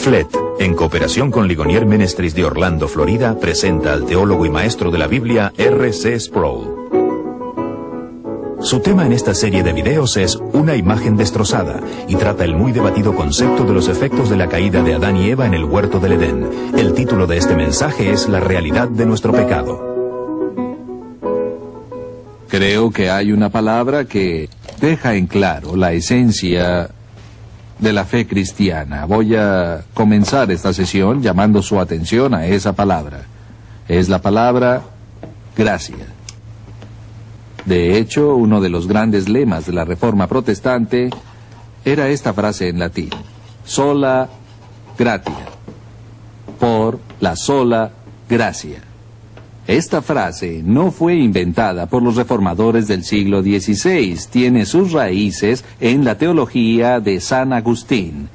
FLET, en cooperación con Ligonier Menestris de Orlando, Florida, presenta al teólogo y maestro de la Biblia R.C. Sproul. Su tema en esta serie de videos es Una imagen destrozada y trata el muy debatido concepto de los efectos de la caída de Adán y Eva en el huerto del Edén. El título de este mensaje es La realidad de nuestro pecado. Creo que hay una palabra que deja en claro la esencia de la fe cristiana. Voy a comenzar esta sesión llamando su atención a esa palabra. Es la palabra gracia. De hecho, uno de los grandes lemas de la Reforma Protestante era esta frase en latín, sola gratia, por la sola gracia. Esta frase no fue inventada por los reformadores del siglo XVI, tiene sus raíces en la teología de San Agustín,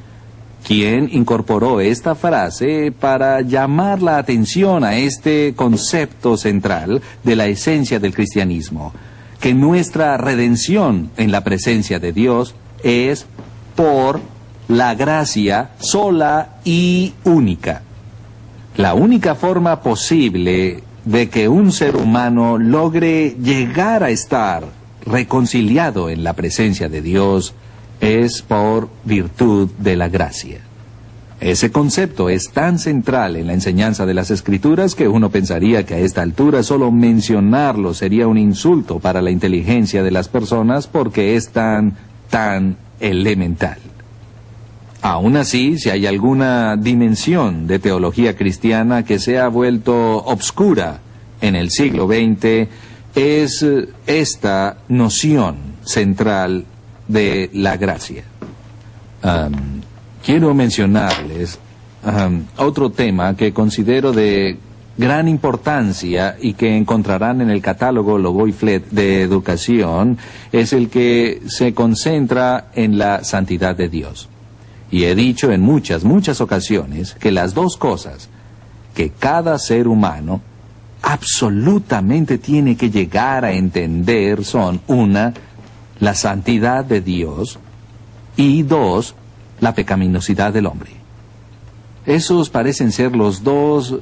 quien incorporó esta frase para llamar la atención a este concepto central de la esencia del cristianismo, que nuestra redención en la presencia de Dios es por la gracia sola y única. La única forma posible de que un ser humano logre llegar a estar reconciliado en la presencia de Dios es por virtud de la gracia. Ese concepto es tan central en la enseñanza de las escrituras que uno pensaría que a esta altura solo mencionarlo sería un insulto para la inteligencia de las personas porque es tan, tan elemental. Aún así, si hay alguna dimensión de teología cristiana que se ha vuelto obscura en el siglo XX, es esta noción central de la gracia. quiero mencionarles otro tema que considero de gran importancia y que encontrarán en el catálogo Loboy Flet de educación es el que se concentra en la santidad de Dios. Y he dicho en muchas, muchas ocasiones que las dos cosas que cada ser humano absolutamente tiene que llegar a entender son, una, la santidad de Dios y dos, la pecaminosidad del hombre. Esos parecen ser los dos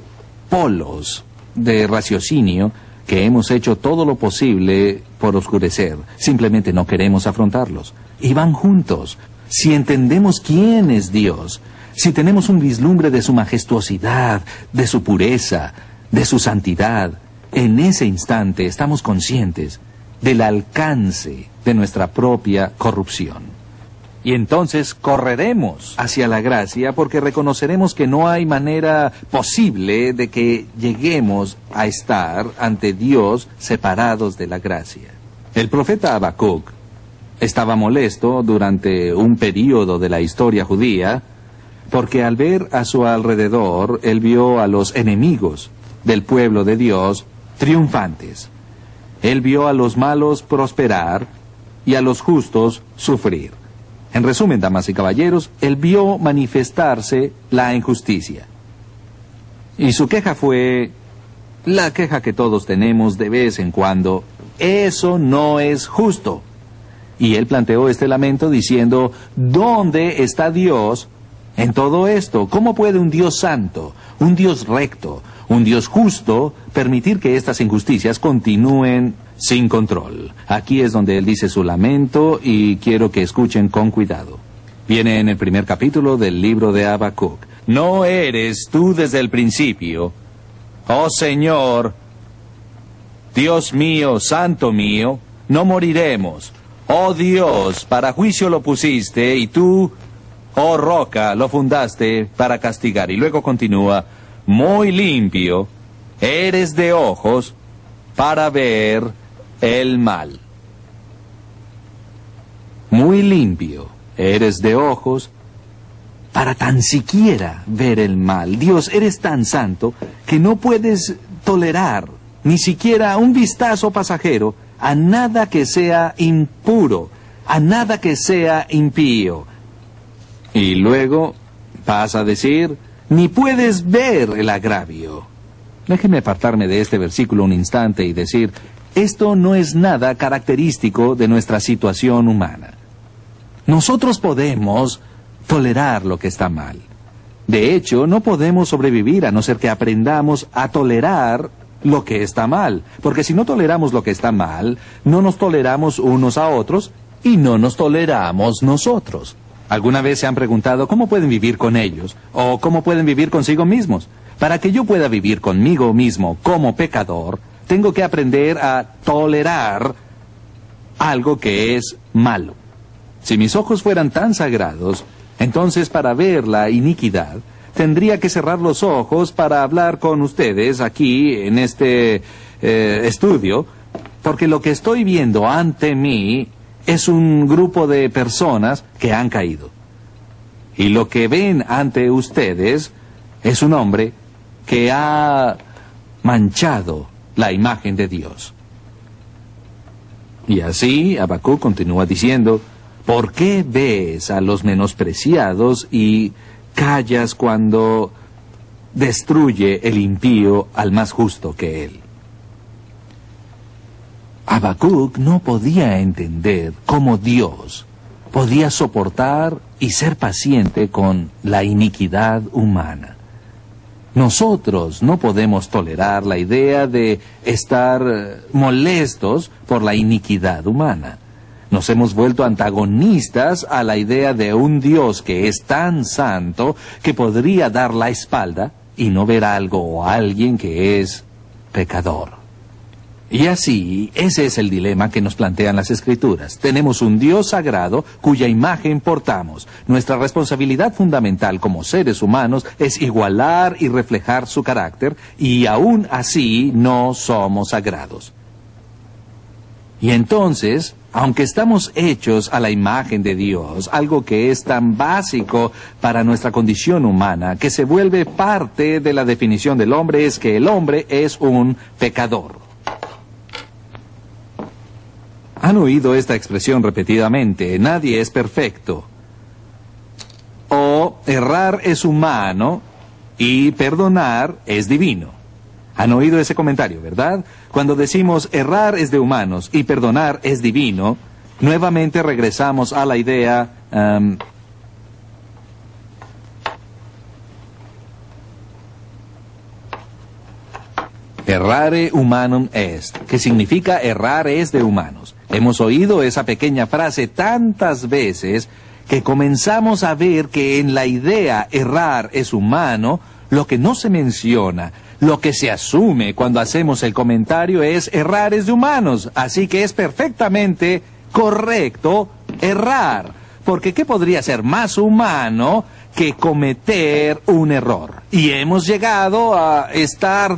polos de raciocinio que hemos hecho todo lo posible por oscurecer. Simplemente no queremos afrontarlos. Y van juntos. Si entendemos quién es Dios, si tenemos un vislumbre de su majestuosidad, de su pureza, de su santidad, en ese instante estamos conscientes del alcance de nuestra propia corrupción. Y entonces correremos hacia la gracia porque reconoceremos que no hay manera posible de que lleguemos a estar ante Dios separados de la gracia. El profeta Habacuc estaba molesto durante un período de la historia judía porque al ver a su alrededor él vio a los enemigos del pueblo de Dios triunfantes. Él vio a los malos prosperar y a los justos sufrir. En resumen, damas y caballeros, él vio manifestarse la injusticia. Y su queja fue la queja que todos tenemos de vez en cuando. Eso no es justo. Y él planteó este lamento diciendo, ¿dónde está Dios en todo esto? ¿Cómo puede un Dios santo, un Dios recto, un Dios justo permitir que estas injusticias continúen sin control? Aquí es donde él dice su lamento y quiero que escuchen con cuidado. Viene en el primer capítulo del libro de Habacuc. ¿No eres tú desde el principio, oh Señor, Dios mío, santo mío, no moriremos? Oh Dios, para juicio lo pusiste y tú, oh roca, lo fundaste para castigar. Y luego continúa, muy limpio, eres de ojos para ver el mal. Muy limpio, eres de ojos para tan siquiera ver el mal. Dios, eres tan santo que no puedes tolerar ni siquiera un vistazo pasajero a nada que sea impuro, a nada que sea impío. Y luego pasa a decir, ni puedes ver el agravio. Déjeme apartarme de este versículo un instante y decir, esto no es nada característico de nuestra situación humana. Nosotros podemos tolerar lo que está mal. De hecho, no podemos sobrevivir a no ser que aprendamos a tolerar lo que está mal. Porque si no toleramos lo que está mal, no nos toleramos unos a otros y no nos toleramos nosotros. ¿Alguna vez se han preguntado cómo pueden vivir con ellos o cómo pueden vivir consigo mismos? Para que yo pueda vivir conmigo mismo como pecador, tengo que aprender a tolerar algo que es malo. Si mis ojos fueran tan sagrados, entonces para ver la iniquidad, tendría que cerrar los ojos para hablar con ustedes aquí en este eh, estudio, porque lo que estoy viendo ante mí es un grupo de personas que han caído. Y lo que ven ante ustedes es un hombre que ha manchado la imagen de Dios. Y así Abacú continúa diciendo, ¿por qué ves a los menospreciados y callas cuando destruye el impío al más justo que él? Habacuc no podía entender cómo Dios podía soportar y ser paciente con la iniquidad humana. Nosotros no podemos tolerar la idea de estar molestos por la iniquidad humana. Nos hemos vuelto antagonistas a la idea de un Dios que es tan santo que podría dar la espalda y no ver algo o alguien que es pecador. Y así, ese es el dilema que nos plantean las escrituras. Tenemos un Dios sagrado cuya imagen portamos. Nuestra responsabilidad fundamental como seres humanos es igualar y reflejar su carácter, y aún así no somos sagrados. Y entonces, aunque estamos hechos a la imagen de Dios, algo que es tan básico para nuestra condición humana, que se vuelve parte de la definición del hombre, es que el hombre es un pecador. Han oído esta expresión repetidamente, nadie es perfecto. O errar es humano y perdonar es divino. Han oído ese comentario, ¿verdad? Cuando decimos errar es de humanos y perdonar es divino, nuevamente regresamos a la idea um, errare humanum est, que significa errar es de humanos. Hemos oído esa pequeña frase tantas veces que comenzamos a ver que en la idea errar es humano, lo que no se menciona, lo que se asume cuando hacemos el comentario es errar es de humanos, así que es perfectamente correcto errar, porque ¿qué podría ser más humano que cometer un error. Y hemos llegado a estar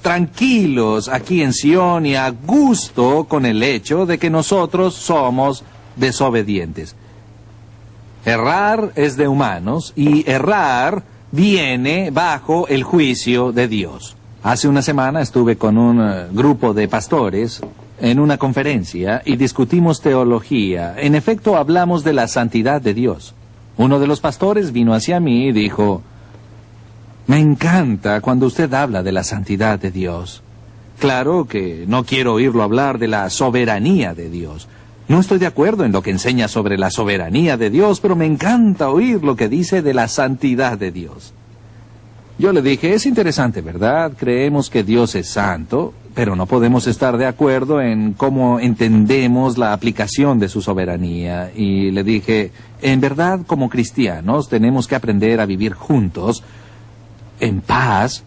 tranquilos aquí en Sion y a gusto con el hecho de que nosotros somos desobedientes. Errar es de humanos y errar viene bajo el juicio de Dios. Hace una semana estuve con un eh, grupo de pastores en una conferencia y discutimos teología. En efecto, hablamos de la santidad de Dios. Uno de los pastores vino hacia mí y dijo, me encanta cuando usted habla de la santidad de Dios. Claro que no quiero oírlo hablar de la soberanía de Dios. No estoy de acuerdo en lo que enseña sobre la soberanía de Dios, pero me encanta oír lo que dice de la santidad de Dios. Yo le dije, es interesante, ¿verdad? Creemos que Dios es santo, pero no podemos estar de acuerdo en cómo entendemos la aplicación de su soberanía. Y le dije, en verdad, como cristianos, tenemos que aprender a vivir juntos, en paz,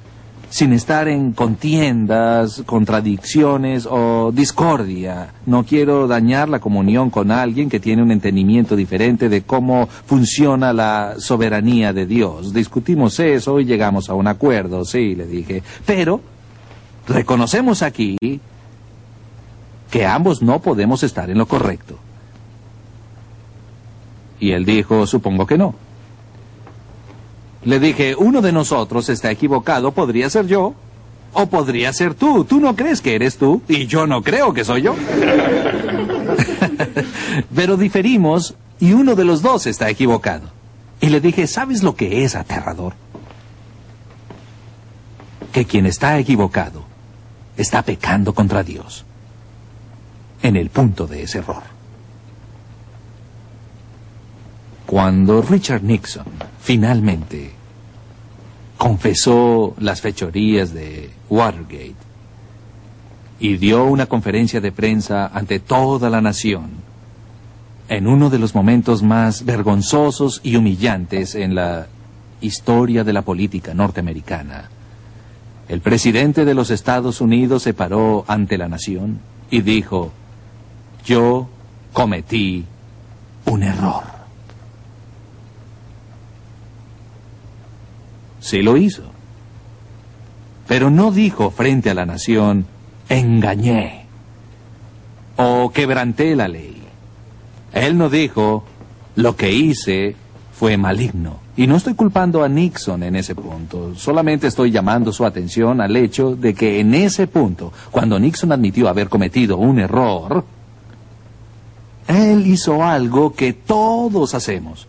sin estar en contiendas, contradicciones o discordia. No quiero dañar la comunión con alguien que tiene un entendimiento diferente de cómo funciona la soberanía de Dios. Discutimos eso y llegamos a un acuerdo, sí, le dije. Pero reconocemos aquí que ambos no podemos estar en lo correcto. Y él dijo, supongo que no. Le dije, uno de nosotros está equivocado, podría ser yo, o podría ser tú. Tú no crees que eres tú, y yo no creo que soy yo. Pero diferimos, y uno de los dos está equivocado. Y le dije, ¿sabes lo que es aterrador? Que quien está equivocado está pecando contra Dios en el punto de ese error. Cuando Richard Nixon finalmente confesó las fechorías de Watergate y dio una conferencia de prensa ante toda la nación en uno de los momentos más vergonzosos y humillantes en la historia de la política norteamericana. El presidente de los Estados Unidos se paró ante la nación y dijo, yo cometí un error. Sí lo hizo. Pero no dijo frente a la nación, engañé o quebranté la ley. Él no dijo, lo que hice fue maligno. Y no estoy culpando a Nixon en ese punto, solamente estoy llamando su atención al hecho de que en ese punto, cuando Nixon admitió haber cometido un error, él hizo algo que todos hacemos.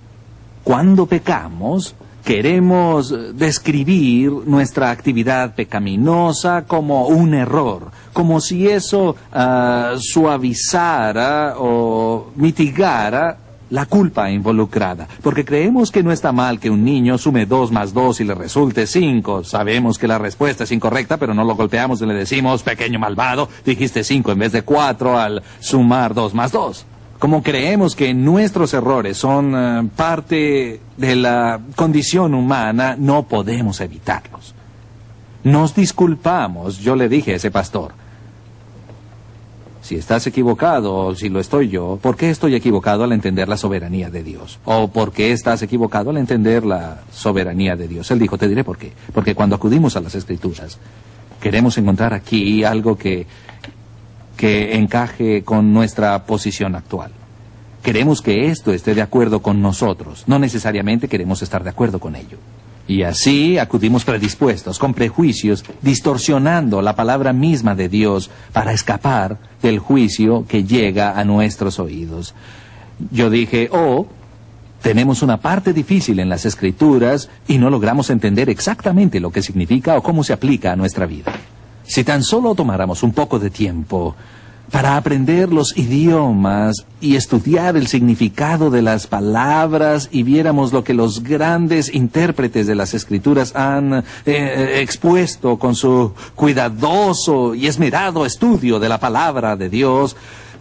Cuando pecamos, queremos describir nuestra actividad pecaminosa como un error, como si eso ah, suavizara o mitigara la culpa involucrada, porque creemos que no está mal que un niño sume dos más dos y le resulte cinco. Sabemos que la respuesta es incorrecta, pero no lo golpeamos y le decimos, pequeño malvado, dijiste cinco en vez de cuatro al sumar dos más dos. Como creemos que nuestros errores son eh, parte de la condición humana, no podemos evitarlos. Nos disculpamos, yo le dije a ese pastor. Si estás equivocado o si lo estoy yo, ¿por qué estoy equivocado al entender la soberanía de Dios? ¿O por qué estás equivocado al entender la soberanía de Dios? Él dijo, te diré por qué. Porque cuando acudimos a las escrituras, queremos encontrar aquí algo que, que encaje con nuestra posición actual. Queremos que esto esté de acuerdo con nosotros, no necesariamente queremos estar de acuerdo con ello. Y así acudimos predispuestos, con prejuicios, distorsionando la palabra misma de Dios para escapar del juicio que llega a nuestros oídos. Yo dije, oh, tenemos una parte difícil en las escrituras y no logramos entender exactamente lo que significa o cómo se aplica a nuestra vida. Si tan solo tomáramos un poco de tiempo para aprender los idiomas y estudiar el significado de las palabras y viéramos lo que los grandes intérpretes de las escrituras han eh, eh, expuesto con su cuidadoso y esmerado estudio de la palabra de Dios,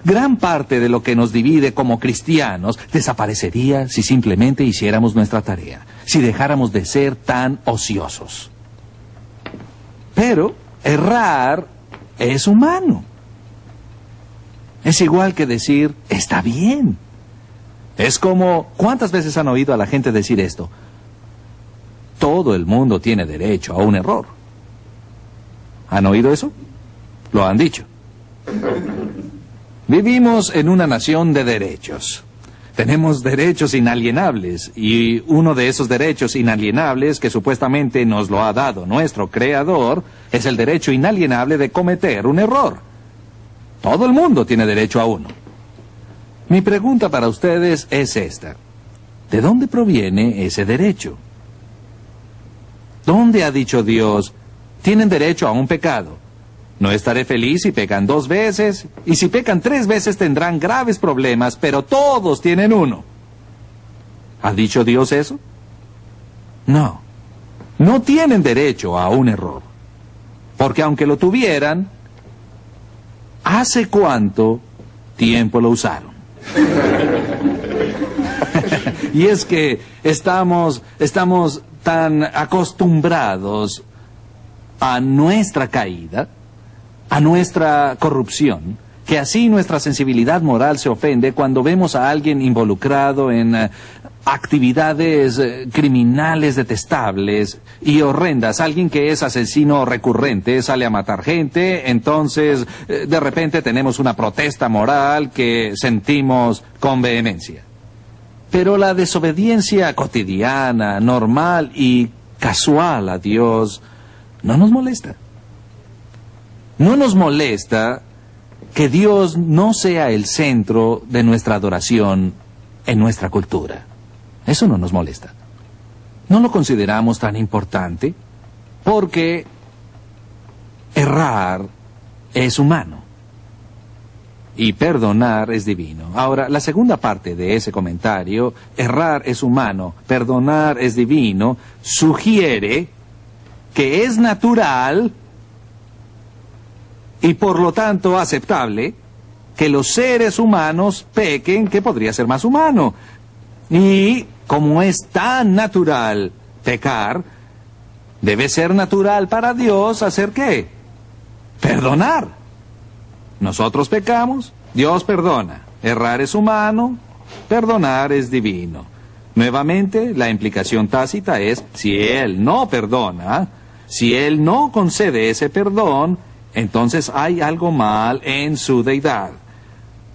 gran parte de lo que nos divide como cristianos desaparecería si simplemente hiciéramos nuestra tarea, si dejáramos de ser tan ociosos. Pero errar es humano. Es igual que decir, está bien. Es como, ¿cuántas veces han oído a la gente decir esto? Todo el mundo tiene derecho a un error. ¿Han oído eso? Lo han dicho. Vivimos en una nación de derechos. Tenemos derechos inalienables y uno de esos derechos inalienables que supuestamente nos lo ha dado nuestro creador es el derecho inalienable de cometer un error. Todo el mundo tiene derecho a uno. Mi pregunta para ustedes es esta. ¿De dónde proviene ese derecho? ¿Dónde ha dicho Dios, tienen derecho a un pecado? No estaré feliz si pecan dos veces, y si pecan tres veces tendrán graves problemas, pero todos tienen uno. ¿Ha dicho Dios eso? No. No tienen derecho a un error. Porque aunque lo tuvieran, ¿Hace cuánto tiempo lo usaron? y es que estamos, estamos tan acostumbrados a nuestra caída, a nuestra corrupción, que así nuestra sensibilidad moral se ofende cuando vemos a alguien involucrado en eh, actividades eh, criminales detestables y horrendas. Alguien que es asesino recurrente, sale a matar gente, entonces eh, de repente tenemos una protesta moral que sentimos con vehemencia. Pero la desobediencia cotidiana, normal y casual a Dios no nos molesta. No nos molesta que Dios no sea el centro de nuestra adoración en nuestra cultura. Eso no nos molesta. No lo consideramos tan importante porque errar es humano y perdonar es divino. Ahora, la segunda parte de ese comentario, errar es humano, perdonar es divino, sugiere que es natural y por lo tanto aceptable que los seres humanos pequen, que podría ser más humano. Y como es tan natural pecar, debe ser natural para Dios hacer qué? Perdonar. Nosotros pecamos, Dios perdona. Errar es humano, perdonar es divino. Nuevamente, la implicación tácita es, si Él no perdona, si Él no concede ese perdón, entonces hay algo mal en su deidad,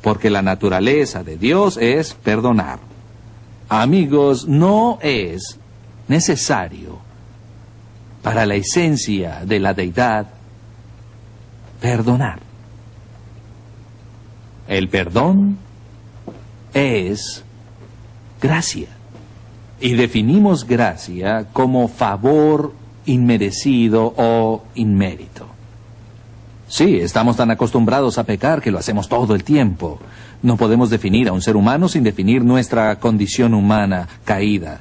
porque la naturaleza de Dios es perdonar. Amigos, no es necesario para la esencia de la deidad perdonar. El perdón es gracia. Y definimos gracia como favor inmerecido o inmérito. Sí, estamos tan acostumbrados a pecar que lo hacemos todo el tiempo. No podemos definir a un ser humano sin definir nuestra condición humana caída.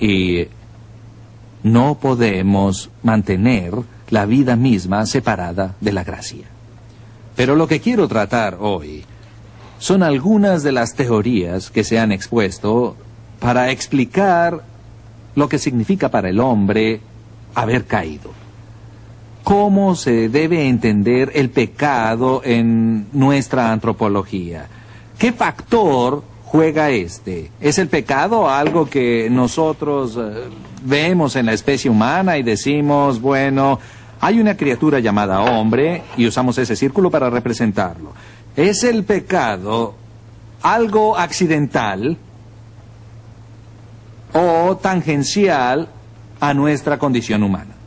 Y no podemos mantener la vida misma separada de la gracia. Pero lo que quiero tratar hoy son algunas de las teorías que se han expuesto para explicar lo que significa para el hombre haber caído. ¿Cómo se debe entender el pecado en nuestra antropología? ¿Qué factor juega este? ¿Es el pecado algo que nosotros eh, vemos en la especie humana y decimos, bueno, hay una criatura llamada hombre y usamos ese círculo para representarlo? ¿Es el pecado algo accidental o tangencial a nuestra condición humana.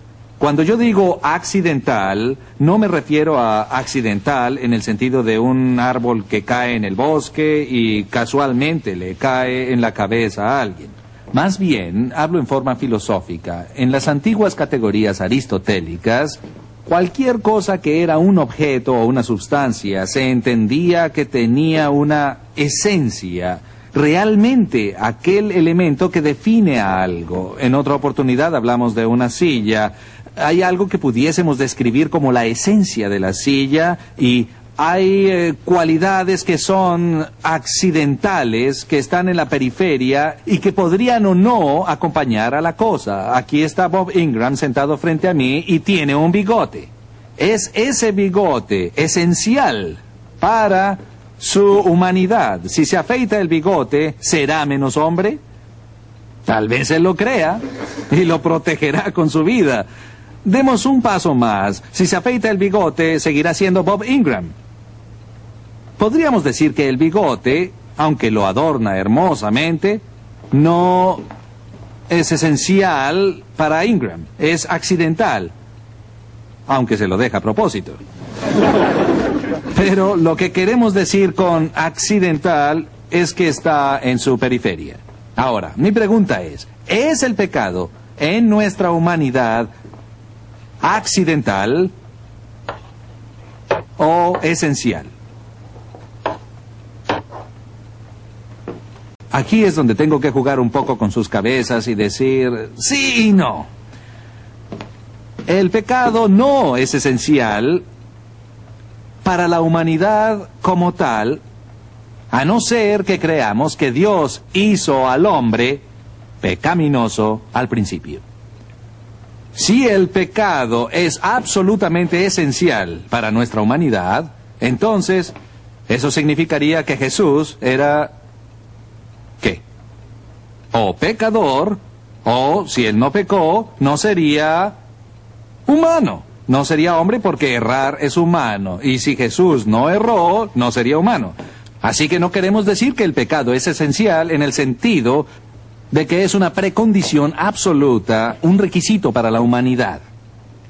Cuando yo digo accidental, no me refiero a accidental en el sentido de un árbol que cae en el bosque y casualmente le cae en la cabeza a alguien. Más bien, hablo en forma filosófica. En las antiguas categorías aristotélicas, cualquier cosa que era un objeto o una sustancia se entendía que tenía una esencia realmente aquel elemento que define a algo. En otra oportunidad hablamos de una silla. Hay algo que pudiésemos describir como la esencia de la silla y hay eh, cualidades que son accidentales, que están en la periferia y que podrían o no acompañar a la cosa. Aquí está Bob Ingram sentado frente a mí y tiene un bigote. Es ese bigote esencial para su humanidad. Si se afeita el bigote, ¿será menos hombre? Tal vez él lo crea y lo protegerá con su vida. Demos un paso más. Si se afeita el bigote, seguirá siendo Bob Ingram. Podríamos decir que el bigote, aunque lo adorna hermosamente, no es esencial para Ingram, es accidental, aunque se lo deja a propósito. Pero lo que queremos decir con accidental es que está en su periferia. Ahora, mi pregunta es, ¿es el pecado en nuestra humanidad accidental o esencial? Aquí es donde tengo que jugar un poco con sus cabezas y decir sí y no. El pecado no es esencial para la humanidad como tal, a no ser que creamos que Dios hizo al hombre pecaminoso al principio. Si el pecado es absolutamente esencial para nuestra humanidad, entonces eso significaría que Jesús era ¿qué? O pecador, o si él no pecó, no sería humano. No sería hombre porque errar es humano. Y si Jesús no erró, no sería humano. Así que no queremos decir que el pecado es esencial en el sentido de que es una precondición absoluta, un requisito para la humanidad.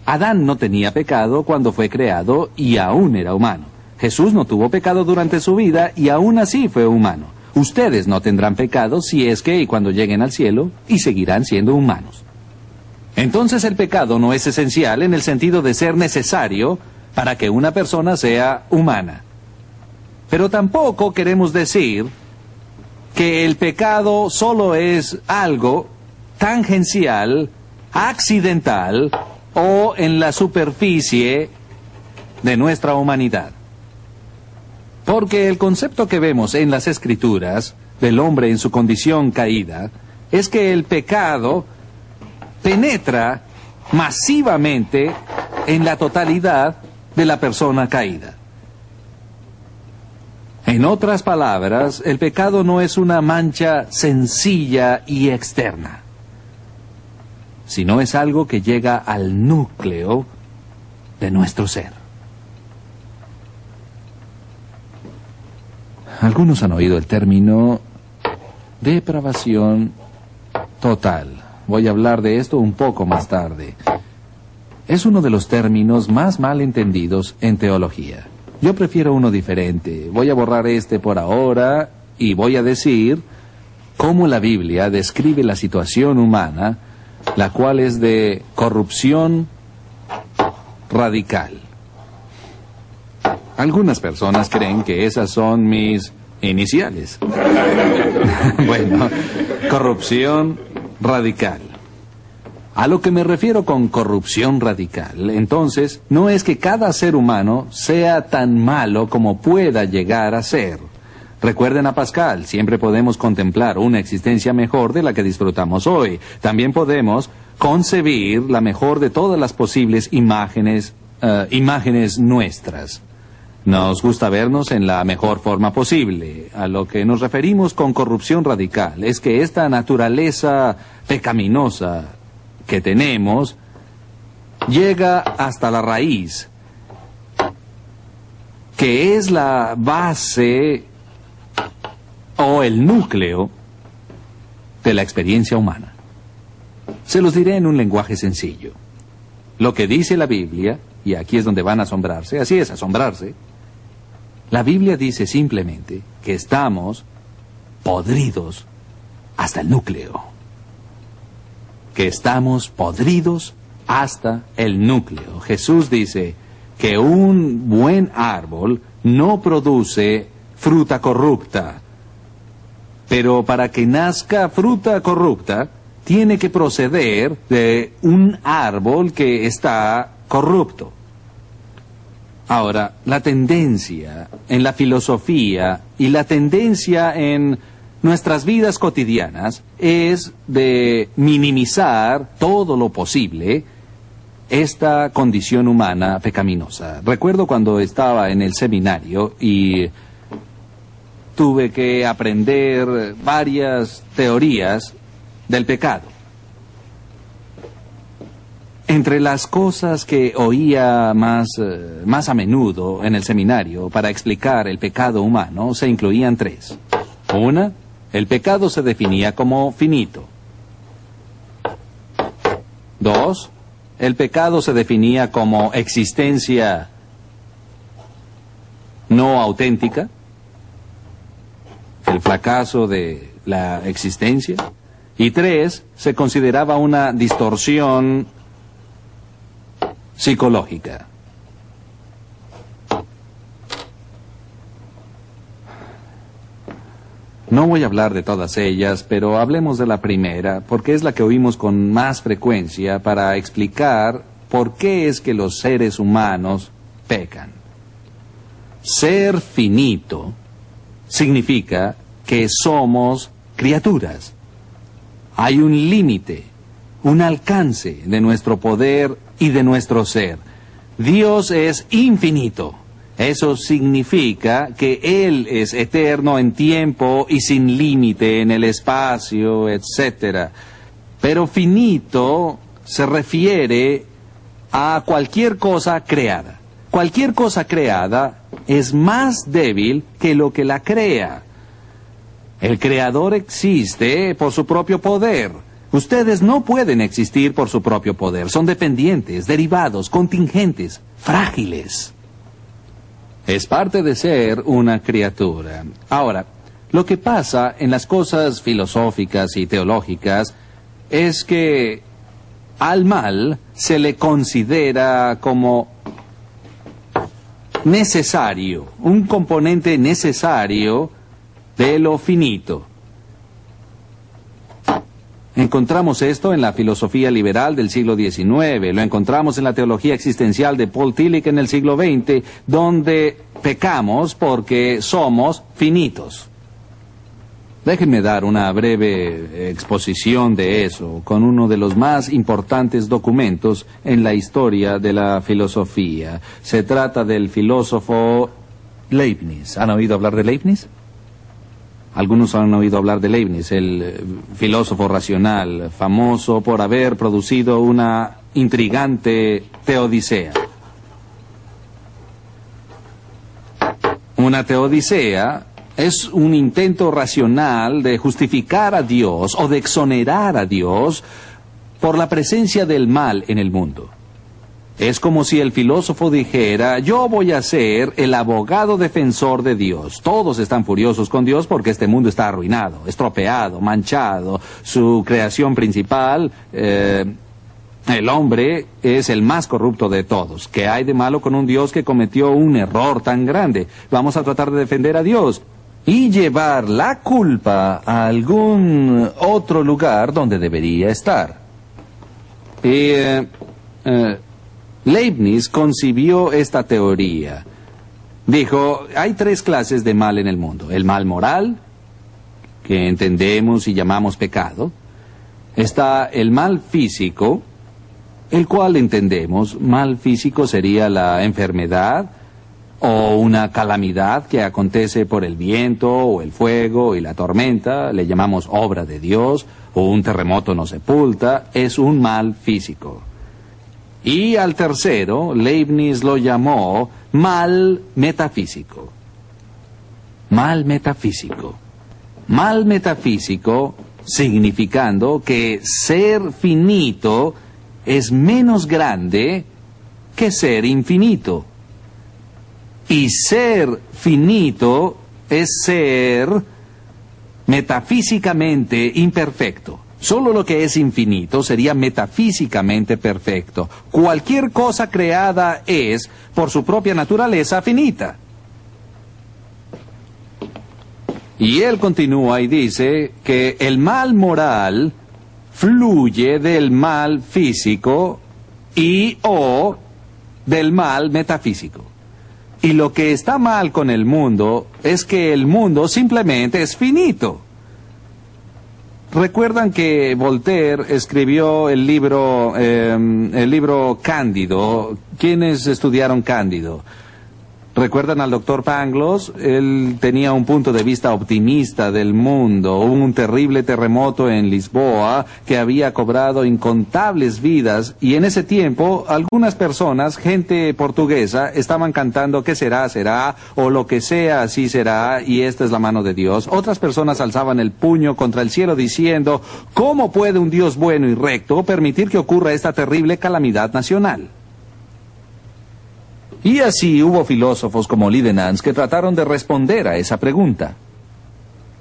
Adán no tenía pecado cuando fue creado y aún era humano. Jesús no tuvo pecado durante su vida y aún así fue humano. Ustedes no tendrán pecado si es que y cuando lleguen al cielo y seguirán siendo humanos. Entonces el pecado no es esencial en el sentido de ser necesario para que una persona sea humana. Pero tampoco queremos decir que el pecado solo es algo tangencial accidental o en la superficie de nuestra humanidad. Porque el concepto que vemos en las escrituras del hombre en su condición caída es que el pecado penetra masivamente en la totalidad de la persona caída. En otras palabras, el pecado no es una mancha sencilla y externa, sino es algo que llega al núcleo de nuestro ser. Algunos han oído el término depravación total. Voy a hablar de esto un poco más tarde. Es uno de los términos más mal entendidos en teología. Yo prefiero uno diferente. Voy a borrar este por ahora y voy a decir cómo la Biblia describe la situación humana, la cual es de corrupción radical. Algunas personas creen que esas son mis iniciales. bueno, corrupción radical. A lo que me refiero con corrupción radical, entonces, no es que cada ser humano sea tan malo como pueda llegar a ser. Recuerden a Pascal, siempre podemos contemplar una existencia mejor de la que disfrutamos hoy. También podemos concebir la mejor de todas las posibles imágenes, eh, imágenes nuestras. Nos gusta vernos en la mejor forma posible. A lo que nos referimos con corrupción radical es que esta naturaleza pecaminosa que tenemos llega hasta la raíz, que es la base o el núcleo de la experiencia humana. Se los diré en un lenguaje sencillo. Lo que dice la Biblia, y aquí es donde van a asombrarse, así es, asombrarse, la Biblia dice simplemente que estamos podridos hasta el núcleo. Que estamos podridos hasta el núcleo. Jesús dice que un buen árbol no produce fruta corrupta. Pero para que nazca fruta corrupta, tiene que proceder de un árbol que está corrupto. Ahora, la tendencia en la filosofía y la tendencia en nuestras vidas cotidianas es de minimizar todo lo posible esta condición humana pecaminosa. Recuerdo cuando estaba en el seminario y tuve que aprender varias teorías del pecado. Entre las cosas que oía más, eh, más a menudo en el seminario para explicar el pecado humano se incluían tres. Una, el pecado se definía como finito. Dos, el pecado se definía como existencia no auténtica, el fracaso de la existencia. Y tres, se consideraba una distorsión psicológica. No voy a hablar de todas ellas, pero hablemos de la primera, porque es la que oímos con más frecuencia para explicar por qué es que los seres humanos pecan. Ser finito significa que somos criaturas. Hay un límite, un alcance de nuestro poder y de nuestro ser. Dios es infinito. Eso significa que Él es eterno en tiempo y sin límite en el espacio, etc. Pero finito se refiere a cualquier cosa creada. Cualquier cosa creada es más débil que lo que la crea. El creador existe por su propio poder Ustedes no pueden existir por su propio poder. Son dependientes, derivados, contingentes, frágiles. Es parte de ser una criatura. Ahora, lo que pasa en las cosas filosóficas y teológicas es que al mal se le considera como necesario, un componente necesario de lo finito. Encontramos esto en la filosofía liberal del siglo XIX, lo encontramos en la teología existencial de Paul Tillich en el siglo XX, donde pecamos porque somos finitos. Déjenme dar una breve exposición de eso con uno de los más importantes documentos en la historia de la filosofía. Se trata del filósofo Leibniz. ¿Han oído hablar de Leibniz? Algunos han oído hablar de Leibniz, el eh, filósofo racional, famoso por haber producido una intrigante teodicea. Una teodicea es un intento racional de justificar a Dios o de exonerar a Dios por la presencia del mal en el mundo. Es como si el filósofo dijera, yo voy a ser el abogado defensor de Dios. Todos están furiosos con Dios porque este mundo está arruinado, estropeado, manchado. Su creación principal, eh, el hombre, es el más corrupto de todos. ¿Qué hay de malo con un Dios que cometió un error tan grande? Vamos a tratar de defender a Dios y llevar la culpa a algún otro lugar donde debería estar. Y... Eh, eh, Leibniz concibió esta teoría. Dijo, hay tres clases de mal en el mundo. El mal moral, que entendemos y llamamos pecado. Está el mal físico, el cual entendemos. Mal físico sería la enfermedad o una calamidad que acontece por el viento o el fuego y la tormenta. Le llamamos obra de Dios o un terremoto nos sepulta. Es un mal físico. Y al tercero, Leibniz lo llamó mal metafísico. Mal metafísico. Mal metafísico significando que ser finito es menos grande que ser infinito. Y ser finito es ser metafísicamente imperfecto. Solo lo que es infinito sería metafísicamente perfecto. Cualquier cosa creada es, por su propia naturaleza, finita. Y él continúa y dice que el mal moral fluye del mal físico y o del mal metafísico. Y lo que está mal con el mundo es que el mundo simplemente es finito. Recuerdan que Voltaire escribió el libro, em, el libro Cándido. ¿Quiénes estudiaron Cándido? ¿Recuerdan al doctor Pangloss? Él tenía un punto de vista optimista del mundo. Hubo un terrible terremoto en Lisboa que había cobrado incontables vidas y en ese tiempo algunas personas, gente portuguesa, estaban cantando que será, será o lo que sea, así será y esta es la mano de Dios. Otras personas alzaban el puño contra el cielo diciendo, ¿cómo puede un Dios bueno y recto permitir que ocurra esta terrible calamidad nacional? Y así hubo filósofos como Lidenans que trataron de responder a esa pregunta.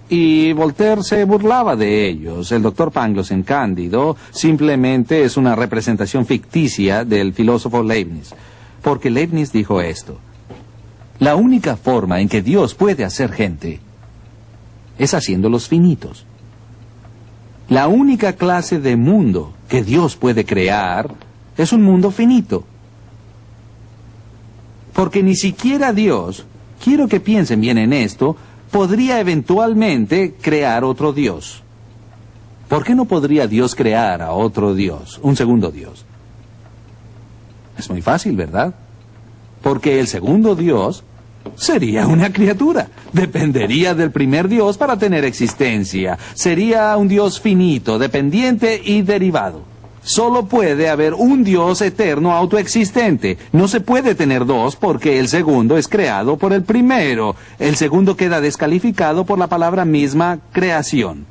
Y Voltaire se burlaba de ellos. El doctor Pangloss en Cándido simplemente es una representación ficticia del filósofo Leibniz. Porque Leibniz dijo esto. La única forma en que Dios puede hacer gente es haciéndolos finitos. La única clase de mundo que Dios puede crear es un mundo finito. Porque ni siquiera Dios, quiero que piensen bien en esto, podría eventualmente crear otro Dios. ¿Por qué no podría Dios crear a otro Dios, un segundo Dios? Es muy fácil, ¿verdad? Porque el segundo Dios sería una criatura. Dependería del primer Dios para tener existencia. Sería un Dios finito, dependiente y derivado. Solo puede haber un Dios eterno autoexistente. No se puede tener dos porque el segundo es creado por el primero. El segundo queda descalificado por la palabra misma creación.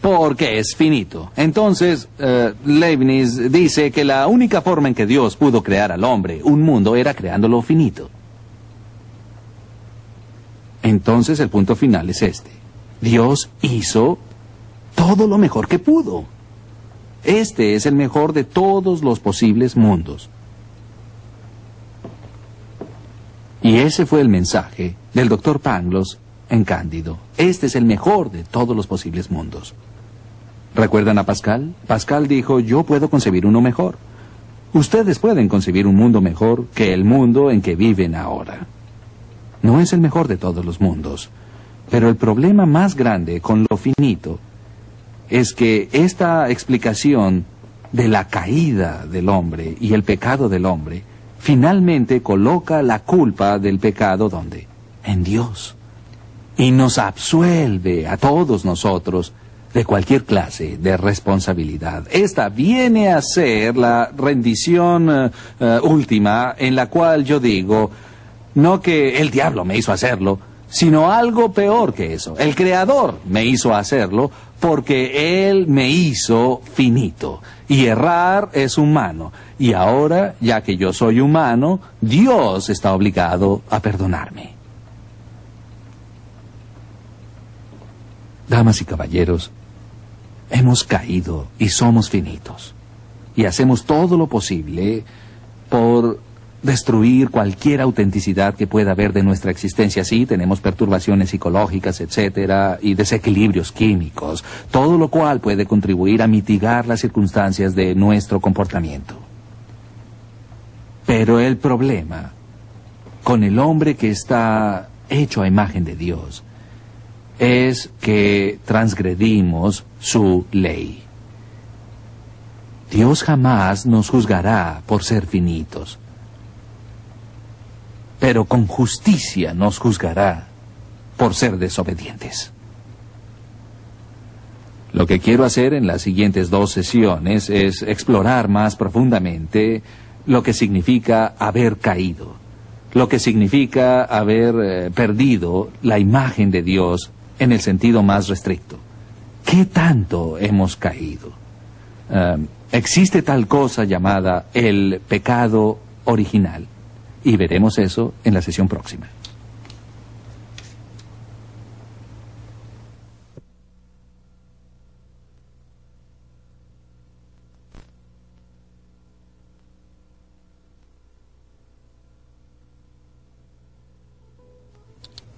Porque es finito. Entonces, uh, Leibniz dice que la única forma en que Dios pudo crear al hombre, un mundo, era creándolo finito. Entonces el punto final es este. Dios hizo todo lo mejor que pudo. Este es el mejor de todos los posibles mundos. Y ese fue el mensaje del doctor Pangloss en Cándido. Este es el mejor de todos los posibles mundos. ¿Recuerdan a Pascal? Pascal dijo, yo puedo concebir uno mejor. Ustedes pueden concebir un mundo mejor que el mundo en que viven ahora. No es el mejor de todos los mundos, pero el problema más grande con lo finito es que esta explicación de la caída del hombre y el pecado del hombre finalmente coloca la culpa del pecado donde? En Dios. Y nos absuelve a todos nosotros de cualquier clase de responsabilidad. Esta viene a ser la rendición eh, eh, última en la cual yo digo, no que el diablo me hizo hacerlo, sino algo peor que eso. El Creador me hizo hacerlo porque Él me hizo finito. Y errar es humano. Y ahora, ya que yo soy humano, Dios está obligado a perdonarme. Damas y caballeros, hemos caído y somos finitos. Y hacemos todo lo posible por destruir cualquier autenticidad que pueda haber de nuestra existencia. Sí, tenemos perturbaciones psicológicas, etcétera, y desequilibrios químicos, todo lo cual puede contribuir a mitigar las circunstancias de nuestro comportamiento. Pero el problema con el hombre que está hecho a imagen de Dios es que transgredimos su ley. Dios jamás nos juzgará por ser finitos pero con justicia nos juzgará por ser desobedientes. Lo que quiero hacer en las siguientes dos sesiones es explorar más profundamente lo que significa haber caído, lo que significa haber eh, perdido la imagen de Dios en el sentido más restricto. ¿Qué tanto hemos caído? Eh, existe tal cosa llamada el pecado original. Y veremos eso en la sesión próxima.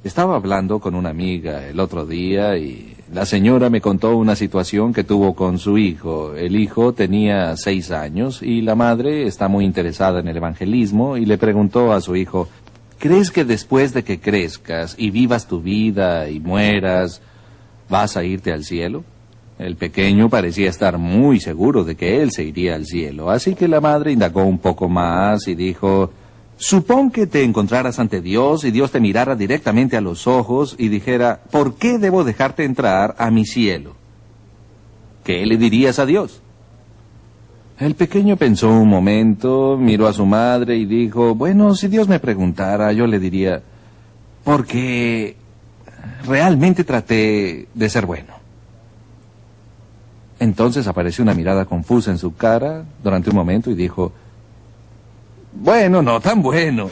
Estaba hablando con una amiga el otro día y la señora me contó una situación que tuvo con su hijo. El hijo tenía seis años y la madre está muy interesada en el evangelismo y le preguntó a su hijo, ¿crees que después de que crezcas y vivas tu vida y mueras, vas a irte al cielo? El pequeño parecía estar muy seguro de que él se iría al cielo, así que la madre indagó un poco más y dijo, Supón que te encontraras ante Dios y Dios te mirara directamente a los ojos y dijera, ¿por qué debo dejarte entrar a mi cielo? ¿Qué le dirías a Dios? El pequeño pensó un momento, miró a su madre y dijo, bueno, si Dios me preguntara, yo le diría, porque realmente traté de ser bueno. Entonces apareció una mirada confusa en su cara durante un momento y dijo, bueno, no tan bueno.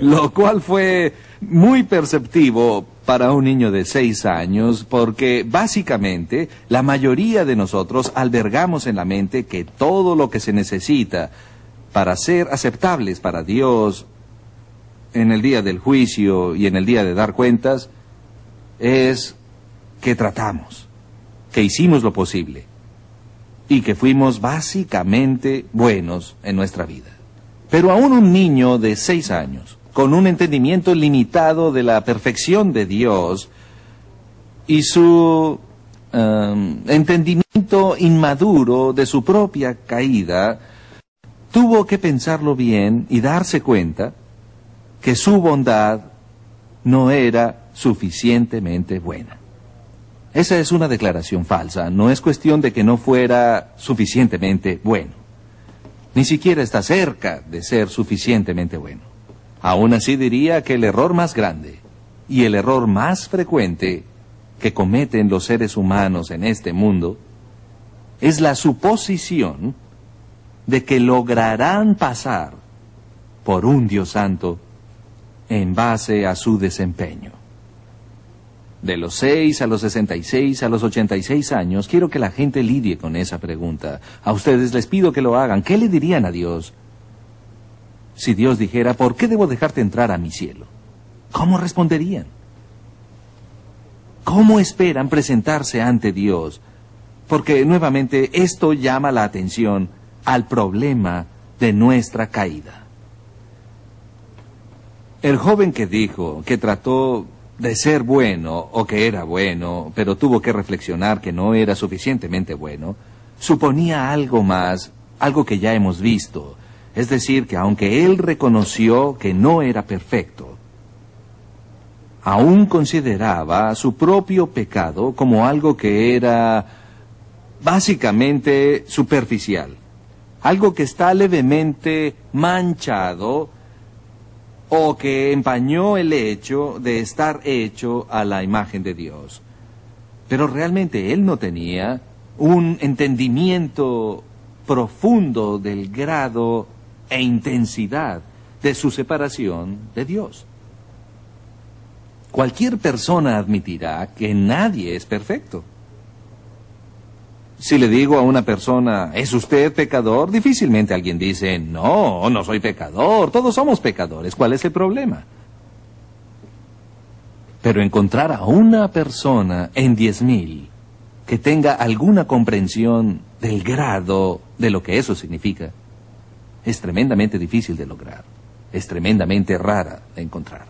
Lo cual fue muy perceptivo para un niño de seis años porque básicamente la mayoría de nosotros albergamos en la mente que todo lo que se necesita para ser aceptables para Dios en el día del juicio y en el día de dar cuentas es que tratamos, que hicimos lo posible, y que fuimos básicamente buenos en nuestra vida. Pero aún un niño de seis años, con un entendimiento limitado de la perfección de Dios y su um, entendimiento inmaduro de su propia caída, tuvo que pensarlo bien y darse cuenta que su bondad no era suficientemente buena. Esa es una declaración falsa. No es cuestión de que no fuera suficientemente bueno. Ni siquiera está cerca de ser suficientemente bueno. Aún así diría que el error más grande y el error más frecuente que cometen los seres humanos en este mundo es la suposición de que lograrán pasar por un Dios santo en base a su desempeño. De los 6 a los 66 a los 86 años, quiero que la gente lidie con esa pregunta. A ustedes les pido que lo hagan. ¿Qué le dirían a Dios? Si Dios dijera, ¿por qué debo dejarte entrar a mi cielo? ¿Cómo responderían? ¿cómo esperan presentarse ante Dios? Porque nuevamente esto llama la atención al problema de nuestra caída. El joven que dijo que trató de ser bueno o que era bueno, pero tuvo que reflexionar que no era suficientemente bueno, suponía algo más, algo que ya hemos visto. Es decir, que aunque él reconoció que no era perfecto, aún consideraba su propio pecado como algo que era básicamente superficial, algo que está levemente manchado o que empañó el hecho de estar hecho a la imagen de Dios. Pero realmente él no tenía un entendimiento profundo del grado e intensidad de su separación de Dios. Cualquier persona admitirá que nadie es perfecto. Si le digo a una persona, ¿es usted pecador? Difícilmente alguien dice, no, no soy pecador, todos somos pecadores, ¿cuál es el problema? Pero encontrar a una persona en diez mil que tenga alguna comprensión del grado de lo que eso significa, es tremendamente difícil de lograr, es tremendamente rara de encontrar.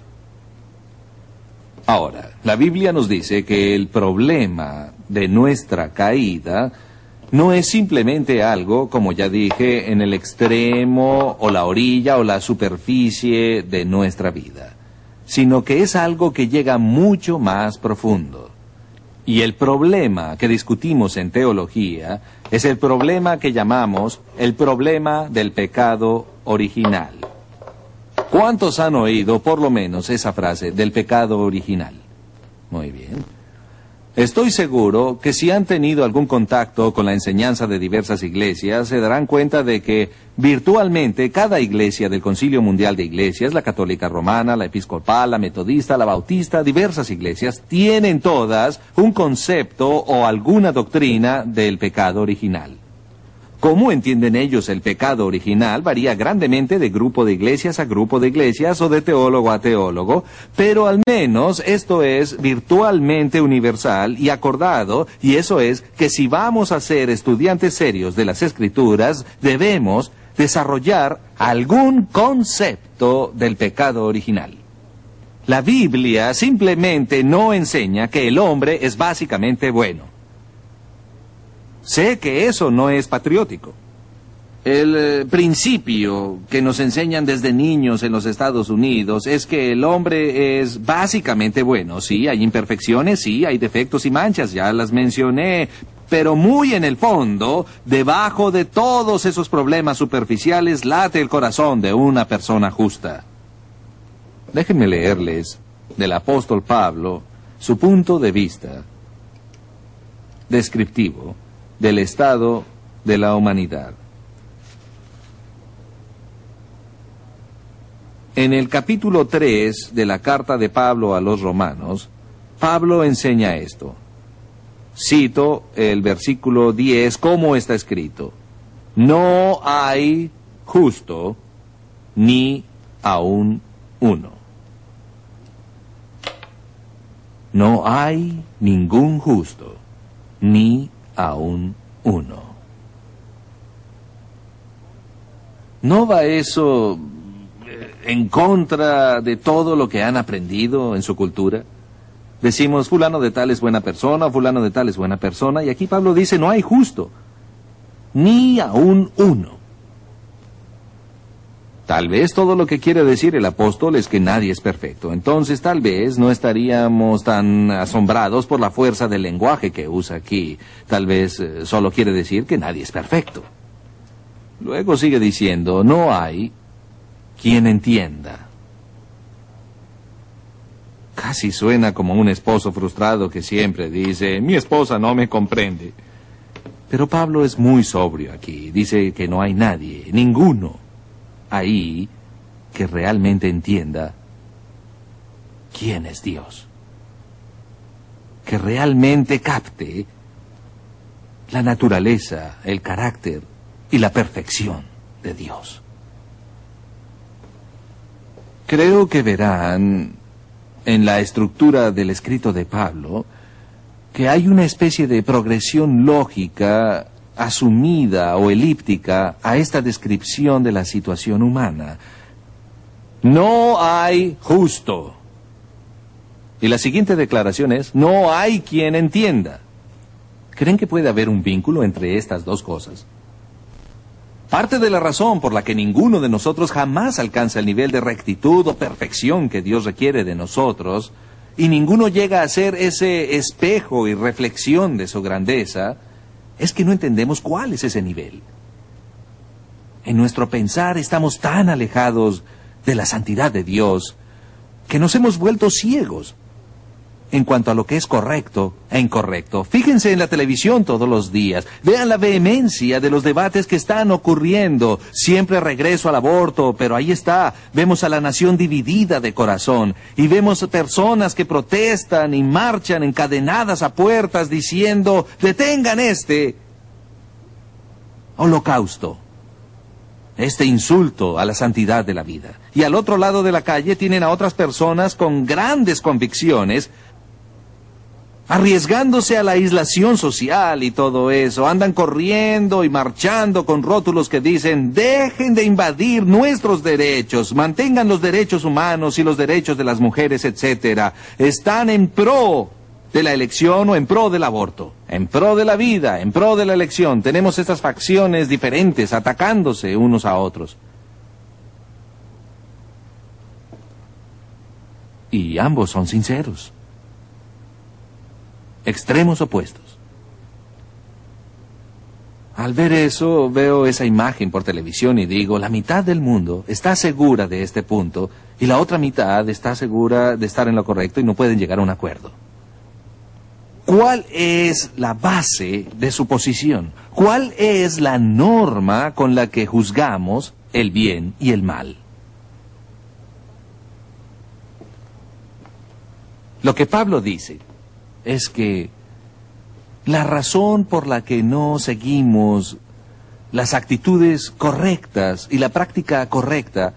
Ahora, la Biblia nos dice que el problema de nuestra caída no es simplemente algo, como ya dije, en el extremo o la orilla o la superficie de nuestra vida, sino que es algo que llega mucho más profundo. Y el problema que discutimos en teología es el problema que llamamos el problema del pecado original. ¿Cuántos han oído por lo menos esa frase del pecado original? Muy bien. Estoy seguro que si han tenido algún contacto con la enseñanza de diversas iglesias, se darán cuenta de que virtualmente cada iglesia del Concilio Mundial de Iglesias, la católica romana, la episcopal, la metodista, la bautista, diversas iglesias, tienen todas un concepto o alguna doctrina del pecado original. Cómo entienden ellos el pecado original varía grandemente de grupo de iglesias a grupo de iglesias o de teólogo a teólogo, pero al menos esto es virtualmente universal y acordado, y eso es que si vamos a ser estudiantes serios de las escrituras, debemos desarrollar algún concepto del pecado original. La Biblia simplemente no enseña que el hombre es básicamente bueno. Sé que eso no es patriótico. El eh, principio que nos enseñan desde niños en los Estados Unidos es que el hombre es básicamente bueno. Sí, hay imperfecciones, sí, hay defectos y manchas, ya las mencioné. Pero muy en el fondo, debajo de todos esos problemas superficiales, late el corazón de una persona justa. Déjenme leerles del apóstol Pablo su punto de vista descriptivo del estado de la humanidad. En el capítulo 3 de la carta de Pablo a los romanos, Pablo enseña esto. Cito el versículo 10, ¿cómo está escrito? No hay justo ni aún uno. No hay ningún justo, ni aún uno. ¿No va eso eh, en contra de todo lo que han aprendido en su cultura? Decimos, fulano de tal es buena persona, fulano de tal es buena persona, y aquí Pablo dice, no hay justo, ni aún uno. Tal vez todo lo que quiere decir el apóstol es que nadie es perfecto. Entonces tal vez no estaríamos tan asombrados por la fuerza del lenguaje que usa aquí. Tal vez eh, solo quiere decir que nadie es perfecto. Luego sigue diciendo, no hay quien entienda. Casi suena como un esposo frustrado que siempre dice, mi esposa no me comprende. Pero Pablo es muy sobrio aquí. Dice que no hay nadie, ninguno ahí que realmente entienda quién es Dios. Que realmente capte la naturaleza, el carácter y la perfección de Dios. Creo que verán en la estructura del escrito de Pablo que hay una especie de progresión lógica asumida o elíptica a esta descripción de la situación humana. No hay justo. Y la siguiente declaración es, no hay quien entienda. ¿Creen que puede haber un vínculo entre estas dos cosas? Parte de la razón por la que ninguno de nosotros jamás alcanza el nivel de rectitud o perfección que Dios requiere de nosotros, y ninguno llega a ser ese espejo y reflexión de su grandeza, es que no entendemos cuál es ese nivel. En nuestro pensar estamos tan alejados de la santidad de Dios que nos hemos vuelto ciegos en cuanto a lo que es correcto e incorrecto. Fíjense en la televisión todos los días, vean la vehemencia de los debates que están ocurriendo. Siempre regreso al aborto, pero ahí está, vemos a la nación dividida de corazón y vemos personas que protestan y marchan encadenadas a puertas diciendo, detengan este holocausto este insulto a la santidad de la vida. Y al otro lado de la calle tienen a otras personas con grandes convicciones arriesgándose a la aislación social y todo eso. Andan corriendo y marchando con rótulos que dicen, dejen de invadir nuestros derechos, mantengan los derechos humanos y los derechos de las mujeres, etcétera. Están en pro de la elección o en pro del aborto, en pro de la vida, en pro de la elección. Tenemos estas facciones diferentes atacándose unos a otros. Y ambos son sinceros extremos opuestos. Al ver eso, veo esa imagen por televisión y digo, la mitad del mundo está segura de este punto y la otra mitad está segura de estar en lo correcto y no pueden llegar a un acuerdo. ¿Cuál es la base de su posición? ¿Cuál es la norma con la que juzgamos el bien y el mal? Lo que Pablo dice es que la razón por la que no seguimos las actitudes correctas y la práctica correcta,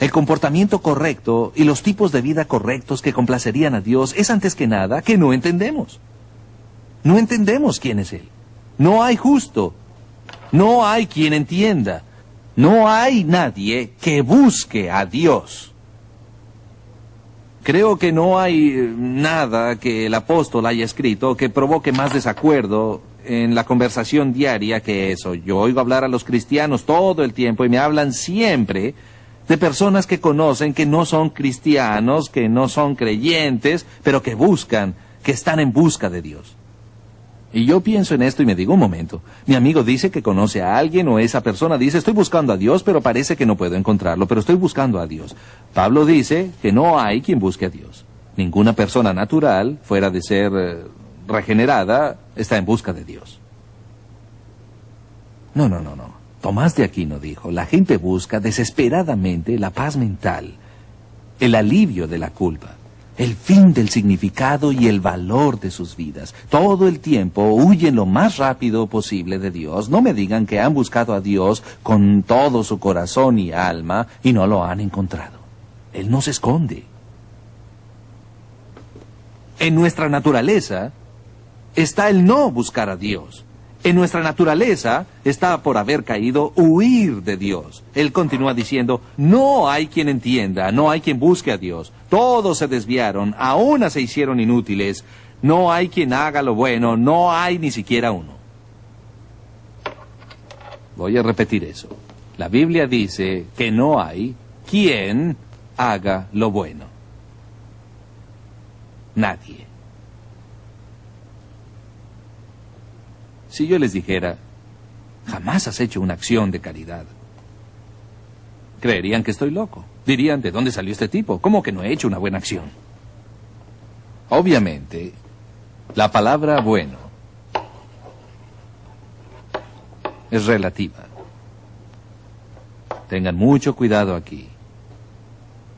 el comportamiento correcto y los tipos de vida correctos que complacerían a Dios es antes que nada que no entendemos. No entendemos quién es Él. No hay justo. No hay quien entienda. No hay nadie que busque a Dios. Creo que no hay nada que el apóstol haya escrito que provoque más desacuerdo en la conversación diaria que eso. Yo oigo hablar a los cristianos todo el tiempo y me hablan siempre de personas que conocen que no son cristianos, que no son creyentes, pero que buscan, que están en busca de Dios. Y yo pienso en esto y me digo un momento. Mi amigo dice que conoce a alguien o esa persona dice estoy buscando a Dios, pero parece que no puedo encontrarlo, pero estoy buscando a Dios. Pablo dice que no hay quien busque a Dios. Ninguna persona natural, fuera de ser eh, regenerada, está en busca de Dios. No, no, no, no. Tomás de Aquino dijo, la gente busca desesperadamente la paz mental, el alivio de la culpa el fin del significado y el valor de sus vidas. Todo el tiempo huyen lo más rápido posible de Dios. No me digan que han buscado a Dios con todo su corazón y alma y no lo han encontrado. Él no se esconde. En nuestra naturaleza está el no buscar a Dios. En nuestra naturaleza está por haber caído huir de Dios. Él continúa diciendo, no hay quien entienda, no hay quien busque a Dios. Todos se desviaron, aún se hicieron inútiles. No hay quien haga lo bueno, no hay ni siquiera uno. Voy a repetir eso. La Biblia dice que no hay quien haga lo bueno. Nadie. Si yo les dijera, jamás has hecho una acción de caridad, creerían que estoy loco. Dirían, ¿de dónde salió este tipo? ¿Cómo que no he hecho una buena acción? Obviamente, la palabra bueno es relativa. Tengan mucho cuidado aquí.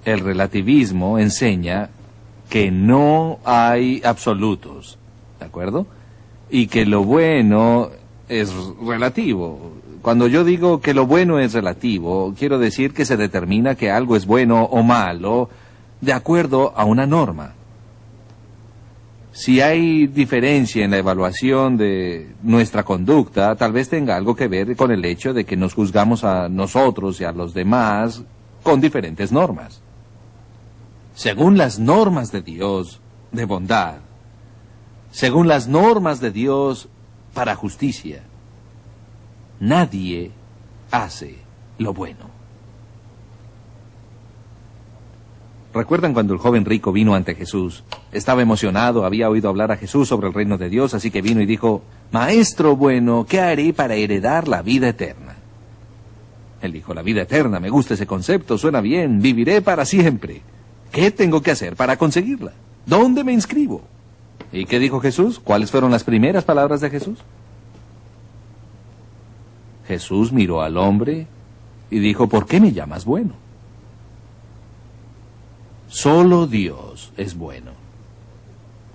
El relativismo enseña que no hay absolutos, ¿de acuerdo? Y que lo bueno es relativo. Cuando yo digo que lo bueno es relativo, quiero decir que se determina que algo es bueno o malo de acuerdo a una norma. si hay diferencia en la evaluación de nuestra conducta, tal vez tenga algo que ver con el hecho de que nos juzgamos a nosotros y a los demás con diferentes normas. Según las normas de Dios de bondad, según las normas de Dios para justicia, nadie hace lo bueno. ¿Recuerdan cuando el joven rico vino ante Jesús? Estaba emocionado, había oído hablar a Jesús sobre el reino de Dios, así que vino y dijo, Maestro bueno, ¿qué haré para heredar la vida eterna? Él dijo, la vida eterna, me gusta ese concepto, suena bien, viviré para siempre. ¿Qué tengo que hacer para conseguirla? ¿Dónde me inscribo? ¿Y qué dijo Jesús? ¿Cuáles fueron las primeras palabras de Jesús? Jesús miró al hombre y dijo, ¿por qué me llamas bueno? Solo Dios es bueno.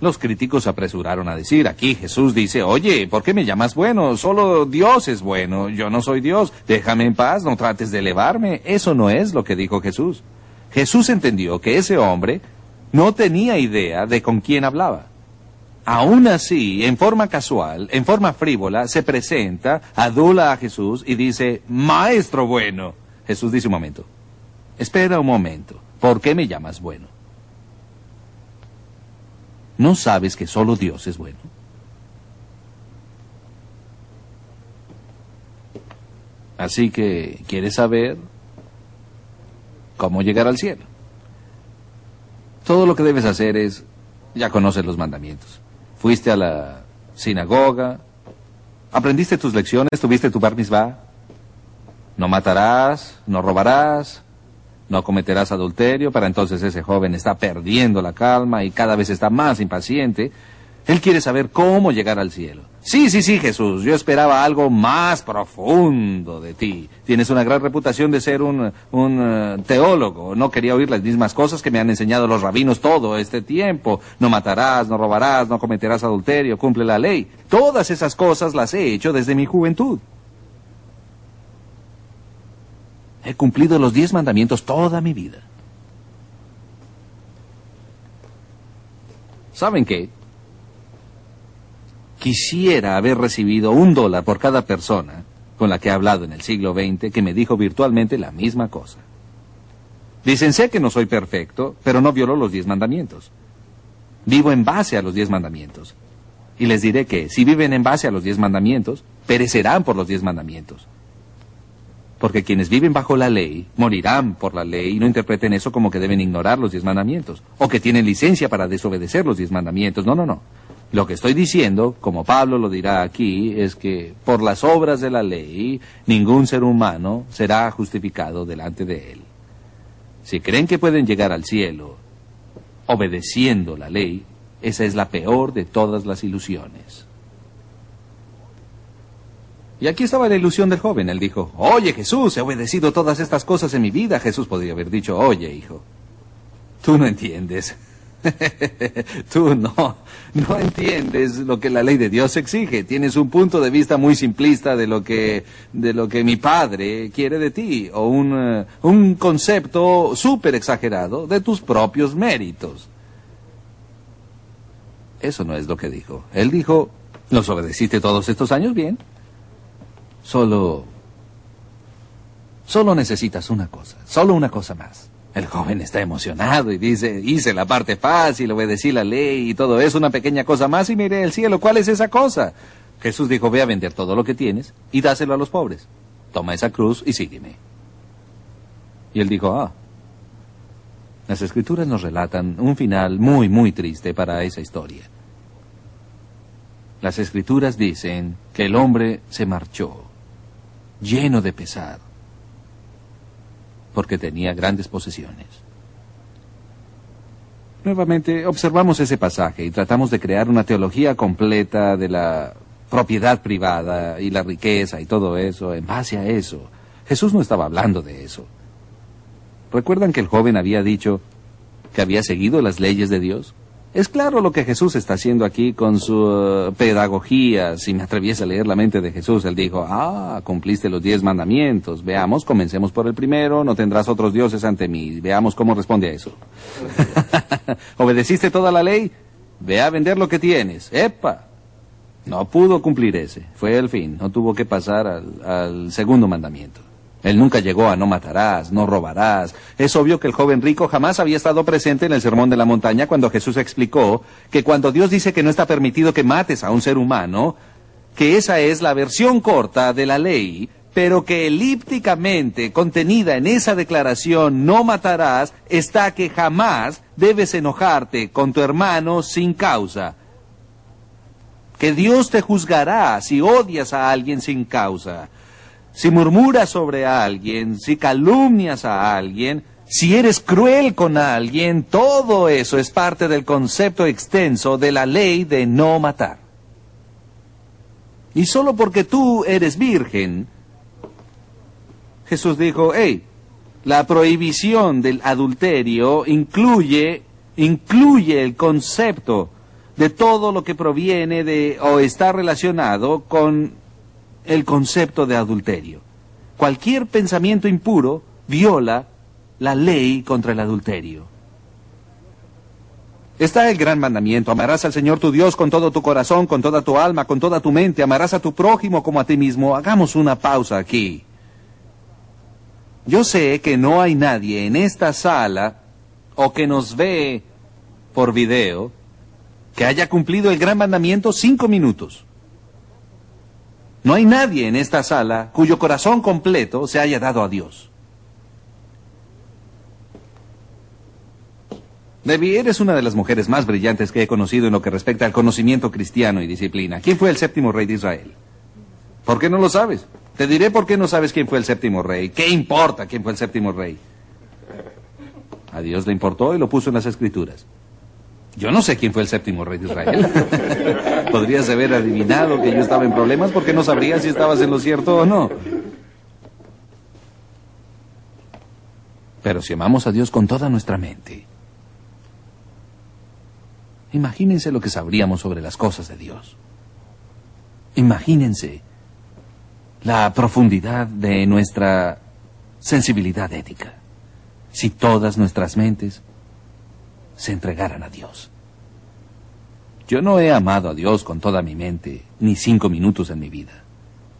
Los críticos apresuraron a decir, aquí Jesús dice, oye, ¿por qué me llamas bueno? Solo Dios es bueno, yo no soy Dios, déjame en paz, no trates de elevarme. Eso no es lo que dijo Jesús. Jesús entendió que ese hombre no tenía idea de con quién hablaba. Aún así, en forma casual, en forma frívola, se presenta, adula a Jesús y dice, Maestro bueno. Jesús dice un momento, espera un momento. ¿Por qué me llamas bueno? ¿No sabes que solo Dios es bueno? Así que, ¿quieres saber cómo llegar al cielo? Todo lo que debes hacer es, ya conoces los mandamientos. Fuiste a la sinagoga, aprendiste tus lecciones, tuviste tu bar. No matarás, no robarás, no cometerás adulterio, para entonces ese joven está perdiendo la calma y cada vez está más impaciente. Él quiere saber cómo llegar al cielo. Sí, sí, sí, Jesús, yo esperaba algo más profundo de ti. Tienes una gran reputación de ser un, un eh, teólogo. No quería oír las mismas cosas que me han enseñado los rabinos todo este tiempo. No matarás, no robarás, no cometerás adulterio, cumple la ley. Todas esas cosas las he hecho desde mi juventud. He cumplido los diez mandamientos toda mi vida. ¿Saben qué? Quisiera haber recibido un dólar por cada persona con la que he hablado en el siglo XX que me dijo virtualmente la misma cosa. Dicen, sé que no soy perfecto, pero no violo los diez mandamientos. Vivo en base a los diez mandamientos. Y les diré que si viven en base a los diez mandamientos, perecerán por los diez mandamientos. Porque quienes viven bajo la ley morirán por la ley y no interpreten eso como que deben ignorar los diez mandamientos o que tienen licencia para desobedecer los diez mandamientos. No, no, no. Lo que estoy diciendo, como Pablo lo dirá aquí, es que por las obras de la ley ningún ser humano será justificado delante de él. Si creen que pueden llegar al cielo obedeciendo la ley, esa es la peor de todas las ilusiones. Y aquí estaba la ilusión del joven. Él dijo, oye Jesús, he obedecido todas estas cosas en mi vida. Jesús podría haber dicho, oye hijo, tú no entiendes. tú no, no entiendes lo que la ley de Dios exige. Tienes un punto de vista muy simplista de lo que, de lo que mi padre quiere de ti, o un, eh, un concepto súper exagerado de tus propios méritos. Eso no es lo que dijo. Él dijo, ¿los obedeciste todos estos años bien? Solo... Solo necesitas una cosa, solo una cosa más. El joven está emocionado y dice, hice la parte fácil, obedecí la ley y todo eso, una pequeña cosa más y miré el cielo. ¿Cuál es esa cosa? Jesús dijo, ve a vender todo lo que tienes y dáselo a los pobres. Toma esa cruz y sígueme. Y él dijo, ah, las escrituras nos relatan un final muy, muy triste para esa historia. Las escrituras dicen que el hombre se marchó lleno de pesar, porque tenía grandes posesiones. Nuevamente observamos ese pasaje y tratamos de crear una teología completa de la propiedad privada y la riqueza y todo eso en base a eso. Jesús no estaba hablando de eso. ¿Recuerdan que el joven había dicho que había seguido las leyes de Dios? Es claro lo que Jesús está haciendo aquí con su eh, pedagogía. Si me atreviese a leer la mente de Jesús, él dijo, ah, cumpliste los diez mandamientos. Veamos, comencemos por el primero, no tendrás otros dioses ante mí. Veamos cómo responde a eso. ¿Obedeciste toda la ley? ve a vender lo que tienes. ¡Epa! No pudo cumplir ese. Fue el fin. No tuvo que pasar al, al segundo mandamiento. Él nunca llegó a no matarás, no robarás. Es obvio que el joven rico jamás había estado presente en el Sermón de la Montaña cuando Jesús explicó que cuando Dios dice que no está permitido que mates a un ser humano, que esa es la versión corta de la ley, pero que elípticamente contenida en esa declaración no matarás está que jamás debes enojarte con tu hermano sin causa. Que Dios te juzgará si odias a alguien sin causa. Si murmuras sobre alguien, si calumnias a alguien, si eres cruel con alguien, todo eso es parte del concepto extenso de la ley de no matar. Y solo porque tú eres virgen, Jesús dijo, hey, la prohibición del adulterio incluye, incluye el concepto de todo lo que proviene de o está relacionado con el concepto de adulterio. Cualquier pensamiento impuro viola la ley contra el adulterio. Está el gran mandamiento, amarás al Señor tu Dios con todo tu corazón, con toda tu alma, con toda tu mente, amarás a tu prójimo como a ti mismo. Hagamos una pausa aquí. Yo sé que no hay nadie en esta sala o que nos ve por video que haya cumplido el gran mandamiento cinco minutos. No hay nadie en esta sala cuyo corazón completo se haya dado a Dios. Debbie, eres una de las mujeres más brillantes que he conocido en lo que respecta al conocimiento cristiano y disciplina. ¿Quién fue el séptimo rey de Israel? ¿Por qué no lo sabes? Te diré por qué no sabes quién fue el séptimo rey. ¿Qué importa quién fue el séptimo rey? A Dios le importó y lo puso en las escrituras. Yo no sé quién fue el séptimo rey de Israel. Podrías haber adivinado que yo estaba en problemas porque no sabría si estabas en lo cierto o no. Pero si amamos a Dios con toda nuestra mente, imagínense lo que sabríamos sobre las cosas de Dios. Imagínense la profundidad de nuestra sensibilidad ética. Si todas nuestras mentes se entregaran a Dios. Yo no he amado a Dios con toda mi mente, ni cinco minutos en mi vida.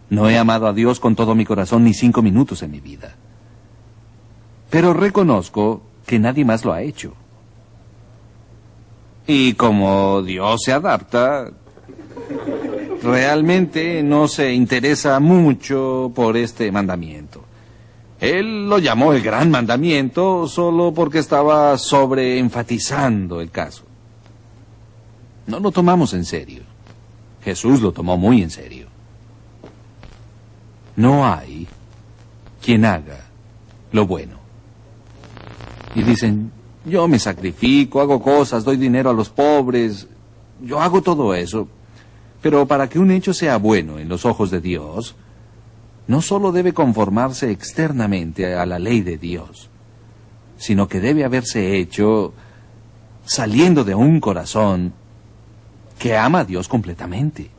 No he amado a Dios con todo mi corazón, ni cinco minutos en mi vida. Pero reconozco que nadie más lo ha hecho. Y como Dios se adapta, realmente no se interesa mucho por este mandamiento. Él lo llamó el gran mandamiento solo porque estaba sobreenfatizando el caso. No lo tomamos en serio. Jesús lo tomó muy en serio. No hay quien haga lo bueno. Y dicen, yo me sacrifico, hago cosas, doy dinero a los pobres, yo hago todo eso. Pero para que un hecho sea bueno en los ojos de Dios, no solo debe conformarse externamente a la ley de Dios, sino que debe haberse hecho saliendo de un corazón que ama a Dios completamente.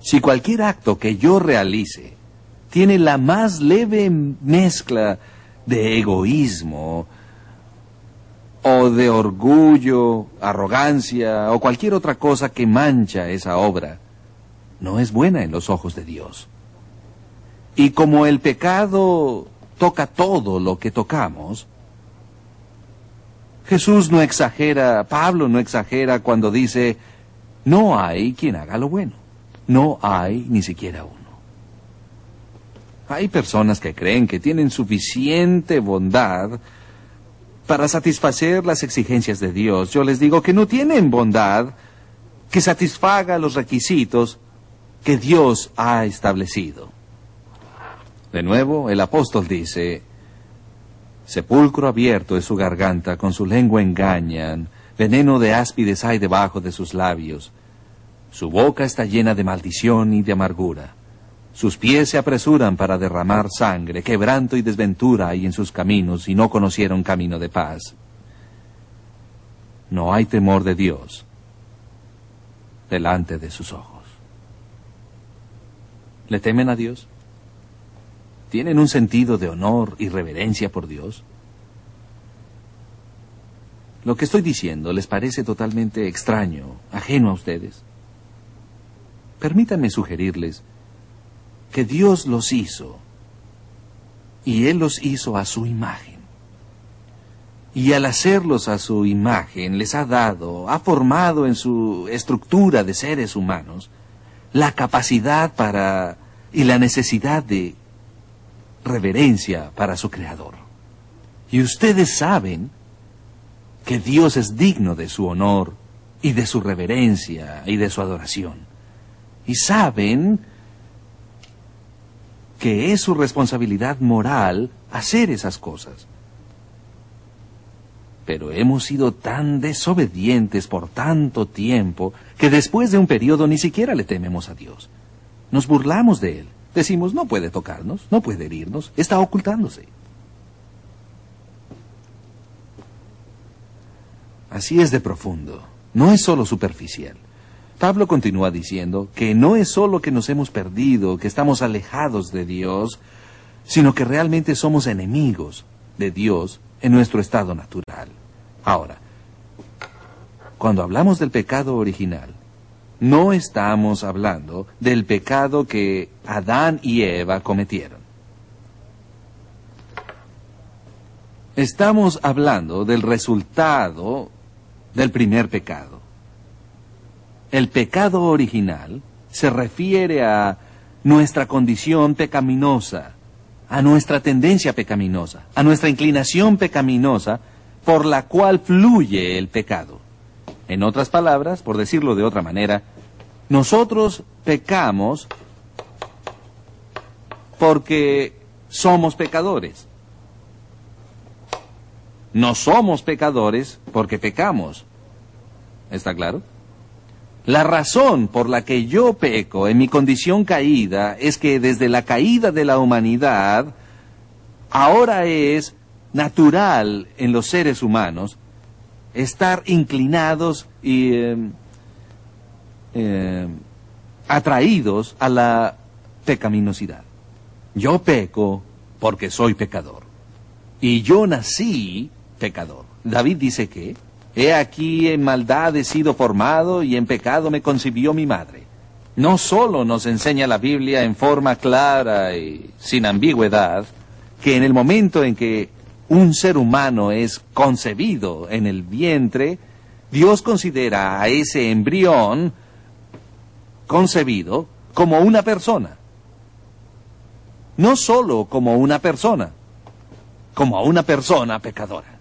Si cualquier acto que yo realice tiene la más leve mezcla de egoísmo, o de orgullo, arrogancia o cualquier otra cosa que mancha esa obra, no es buena en los ojos de Dios. Y como el pecado toca todo lo que tocamos, Jesús no exagera, Pablo no exagera cuando dice, no hay quien haga lo bueno, no hay ni siquiera uno. Hay personas que creen que tienen suficiente bondad para satisfacer las exigencias de Dios. Yo les digo que no tienen bondad que satisfaga los requisitos que Dios ha establecido. De nuevo, el apóstol dice, sepulcro abierto es su garganta, con su lengua engañan, veneno de áspides hay debajo de sus labios, su boca está llena de maldición y de amargura. Sus pies se apresuran para derramar sangre, quebranto y desventura hay en sus caminos y no conocieron camino de paz. No hay temor de Dios delante de sus ojos. ¿Le temen a Dios? ¿Tienen un sentido de honor y reverencia por Dios? lo que estoy diciendo les parece totalmente extraño, ajeno a ustedes. Permítanme sugerirles que Dios los hizo y Él los hizo a su imagen. Y al hacerlos a su imagen les ha dado, ha formado en su estructura de seres humanos la capacidad para y la necesidad de reverencia para su Creador. Y ustedes saben que Dios es digno de su honor y de su reverencia y de su adoración. Y saben que es su responsabilidad moral hacer esas cosas. Pero hemos sido tan desobedientes por tanto tiempo que después de un periodo ni siquiera le tememos a Dios. Nos burlamos de Él. Decimos, no puede tocarnos, no puede herirnos, está ocultándose. Así es de profundo, no es solo superficial. Pablo continúa diciendo que no es solo que nos hemos perdido, que estamos alejados de Dios, sino que realmente somos enemigos de Dios en nuestro estado natural. Ahora, cuando hablamos del pecado original, no estamos hablando del pecado que Adán y Eva cometieron. Estamos hablando del resultado del primer pecado. El pecado original se refiere a nuestra condición pecaminosa, a nuestra tendencia pecaminosa, a nuestra inclinación pecaminosa por la cual fluye el pecado. En otras palabras, por decirlo de otra manera, nosotros pecamos porque somos pecadores. No somos pecadores porque pecamos. ¿Está claro? La razón por la que yo peco en mi condición caída es que desde la caída de la humanidad, ahora es natural en los seres humanos estar inclinados y eh, eh, atraídos a la pecaminosidad. Yo peco porque soy pecador. Y yo nací pecador. David dice que, he aquí en maldad he sido formado y en pecado me concibió mi madre. No solo nos enseña la Biblia en forma clara y sin ambigüedad, que en el momento en que un ser humano es concebido en el vientre, Dios considera a ese embrión concebido como una persona. No solo como una persona, como una persona pecadora.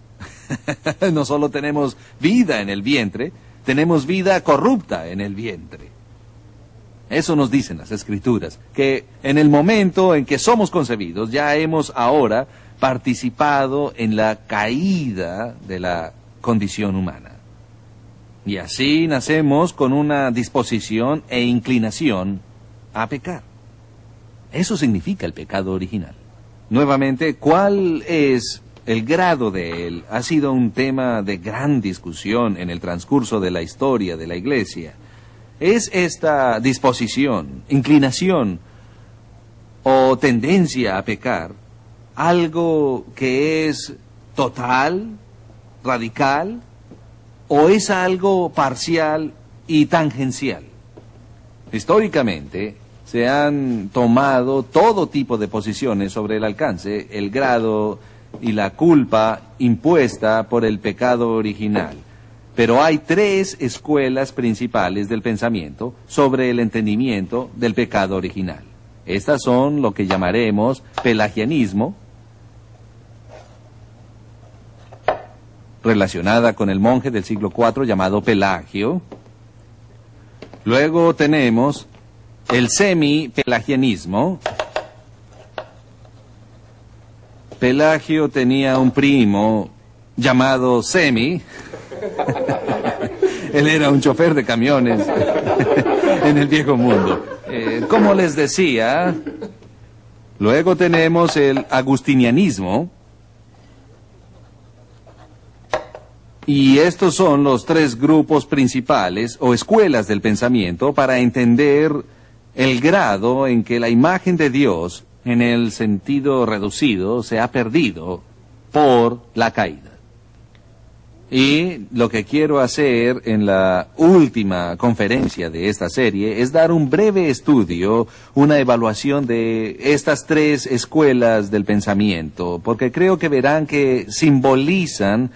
no solo tenemos vida en el vientre, tenemos vida corrupta en el vientre. Eso nos dicen las escrituras, que en el momento en que somos concebidos ya hemos ahora participado en la caída de la condición humana. Y así nacemos con una disposición e inclinación a pecar. Eso significa el pecado original. Nuevamente, ¿cuál es el grado de él? Ha sido un tema de gran discusión en el transcurso de la historia de la Iglesia. ¿Es esta disposición, inclinación o tendencia a pecar algo que es total, radical, o es algo parcial y tangencial. Históricamente se han tomado todo tipo de posiciones sobre el alcance, el grado y la culpa impuesta por el pecado original. Pero hay tres escuelas principales del pensamiento sobre el entendimiento del pecado original. Estas son lo que llamaremos pelagianismo, relacionada con el monje del siglo IV llamado Pelagio. Luego tenemos el semi-pelagianismo. Pelagio tenía un primo llamado Semi. Él era un chofer de camiones en el viejo mundo. Eh, como les decía, luego tenemos el agustinianismo. Y estos son los tres grupos principales o escuelas del pensamiento para entender el grado en que la imagen de Dios, en el sentido reducido, se ha perdido por la caída. Y lo que quiero hacer en la última conferencia de esta serie es dar un breve estudio, una evaluación de estas tres escuelas del pensamiento, porque creo que verán que simbolizan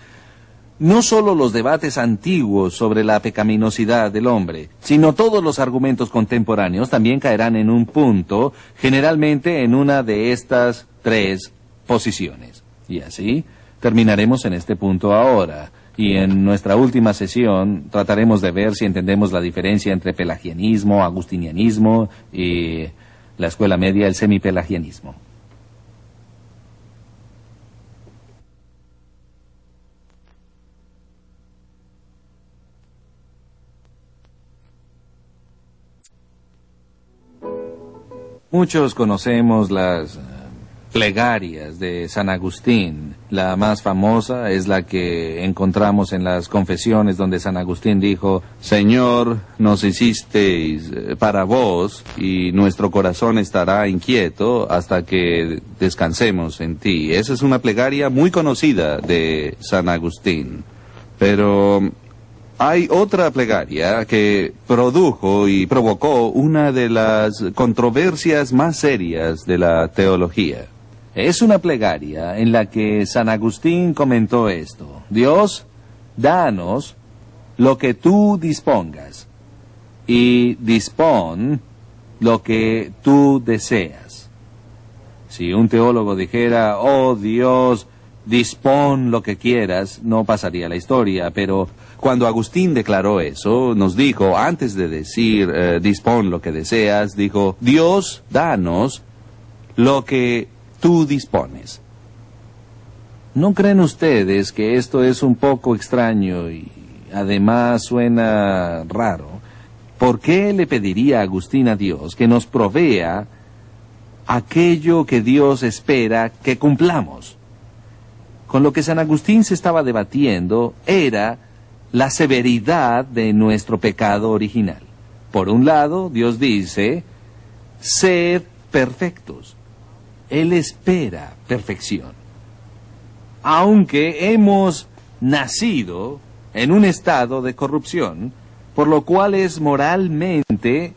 no solo los debates antiguos sobre la pecaminosidad del hombre, sino todos los argumentos contemporáneos también caerán en un punto, generalmente en una de estas tres posiciones. Y así terminaremos en este punto ahora. Y en nuestra última sesión trataremos de ver si entendemos la diferencia entre pelagianismo, agustinianismo y la escuela media, el semipelagianismo. Muchos conocemos las eh, plegarias de San Agustín. La más famosa es la que encontramos en las confesiones donde San Agustín dijo, Señor, nos hicisteis eh, para vos y nuestro corazón estará inquieto hasta que descansemos en ti. Esa es una plegaria muy conocida de San Agustín. Pero hay otra plegaria que produjo y provocó una de las controversias más serias de la teología. Es una plegaria en la que San Agustín comentó esto. Dios, danos lo que tú dispongas y dispón lo que tú deseas. Si un teólogo dijera, oh Dios, dispón lo que quieras, no pasaría la historia, pero cuando Agustín declaró eso, nos dijo, antes de decir, eh, dispón lo que deseas, dijo, Dios, danos lo que tú dispones. ¿No creen ustedes que esto es un poco extraño y además suena raro? ¿Por qué le pediría Agustín a Dios que nos provea aquello que Dios espera que cumplamos? Con lo que San Agustín se estaba debatiendo era la severidad de nuestro pecado original. Por un lado, Dios dice, sed perfectos. Él espera perfección. Aunque hemos nacido en un estado de corrupción, por lo cual es moralmente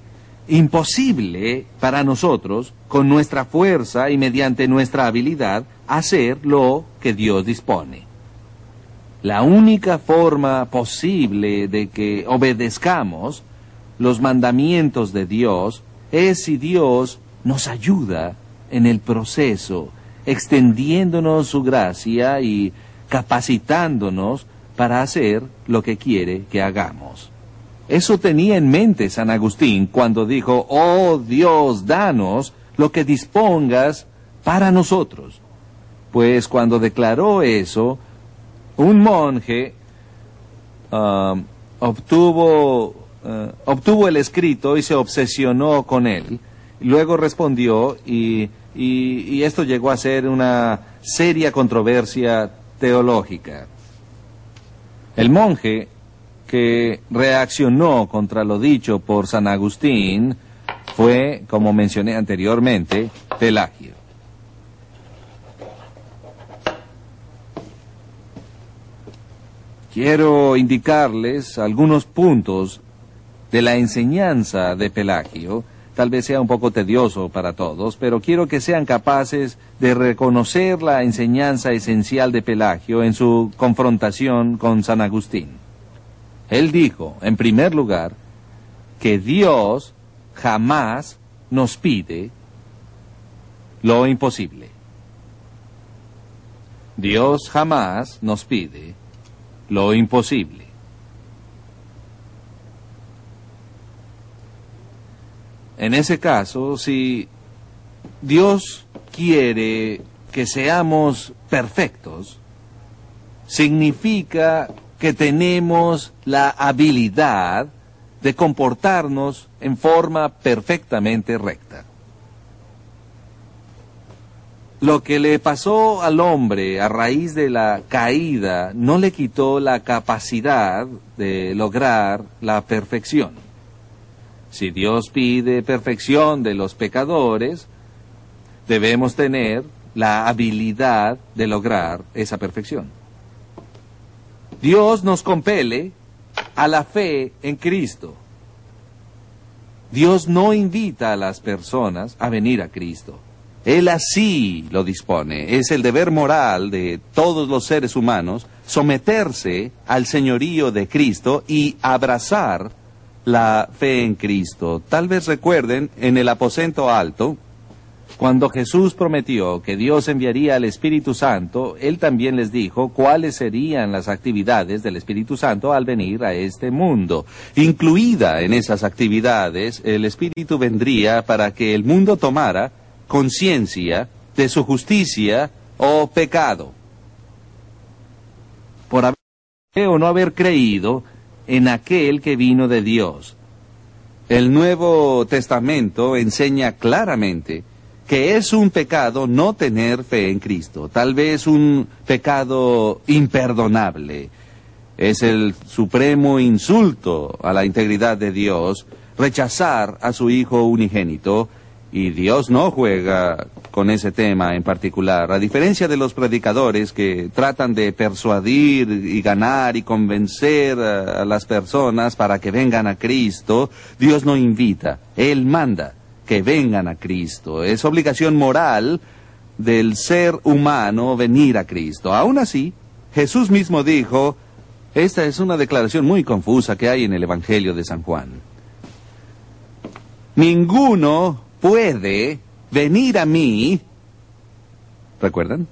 imposible para nosotros, con nuestra fuerza y mediante nuestra habilidad, hacer lo que Dios dispone. La única forma posible de que obedezcamos los mandamientos de Dios es si Dios nos ayuda en el proceso, extendiéndonos su gracia y capacitándonos para hacer lo que quiere que hagamos. Eso tenía en mente San Agustín cuando dijo, oh Dios, danos lo que dispongas para nosotros. Pues cuando declaró eso, un monje um, obtuvo, uh, obtuvo el escrito y se obsesionó con él. Luego respondió y, y esto llegó a ser una seria controversia teológica. El monje que reaccionó contra lo dicho por San Agustín fue, como mencioné anteriormente, Pelagio. Quiero indicarles algunos puntos de la enseñanza de Pelagio. Tal vez sea un poco tedioso para todos, pero quiero que sean capaces de reconocer la enseñanza esencial de Pelagio en su confrontación con San Agustín. Él dijo, en primer lugar, que Dios jamás nos pide lo imposible. Dios jamás nos pide lo imposible. En ese caso, si Dios quiere que seamos perfectos, significa que tenemos la habilidad de comportarnos en forma perfectamente recta. Lo que le pasó al hombre a raíz de la caída no le quitó la capacidad de lograr la perfección. Si Dios pide perfección de los pecadores, debemos tener la habilidad de lograr esa perfección. Dios nos compele a la fe en Cristo. Dios no invita a las personas a venir a Cristo. Él así lo dispone. Es el deber moral de todos los seres humanos someterse al señorío de Cristo y abrazar la fe en Cristo. Tal vez recuerden en el aposento alto, cuando Jesús prometió que Dios enviaría al Espíritu Santo, Él también les dijo cuáles serían las actividades del Espíritu Santo al venir a este mundo. Incluida en esas actividades, el Espíritu vendría para que el mundo tomara conciencia de su justicia o pecado. Por haber o no haber creído en aquel que vino de Dios. El Nuevo Testamento enseña claramente que es un pecado no tener fe en Cristo, tal vez un pecado imperdonable. Es el supremo insulto a la integridad de Dios rechazar a su Hijo unigénito y Dios no juega con ese tema en particular. A diferencia de los predicadores que tratan de persuadir y ganar y convencer a, las personas para que vengan a Cristo, Dios no invita, Él manda que vengan a Cristo. Es obligación moral del ser humano venir a Cristo. Aún así, Jesús mismo dijo, esta es una declaración muy confusa que hay en el Evangelio de San Juan. Ninguno puede venir a mí, ¿recuerdan?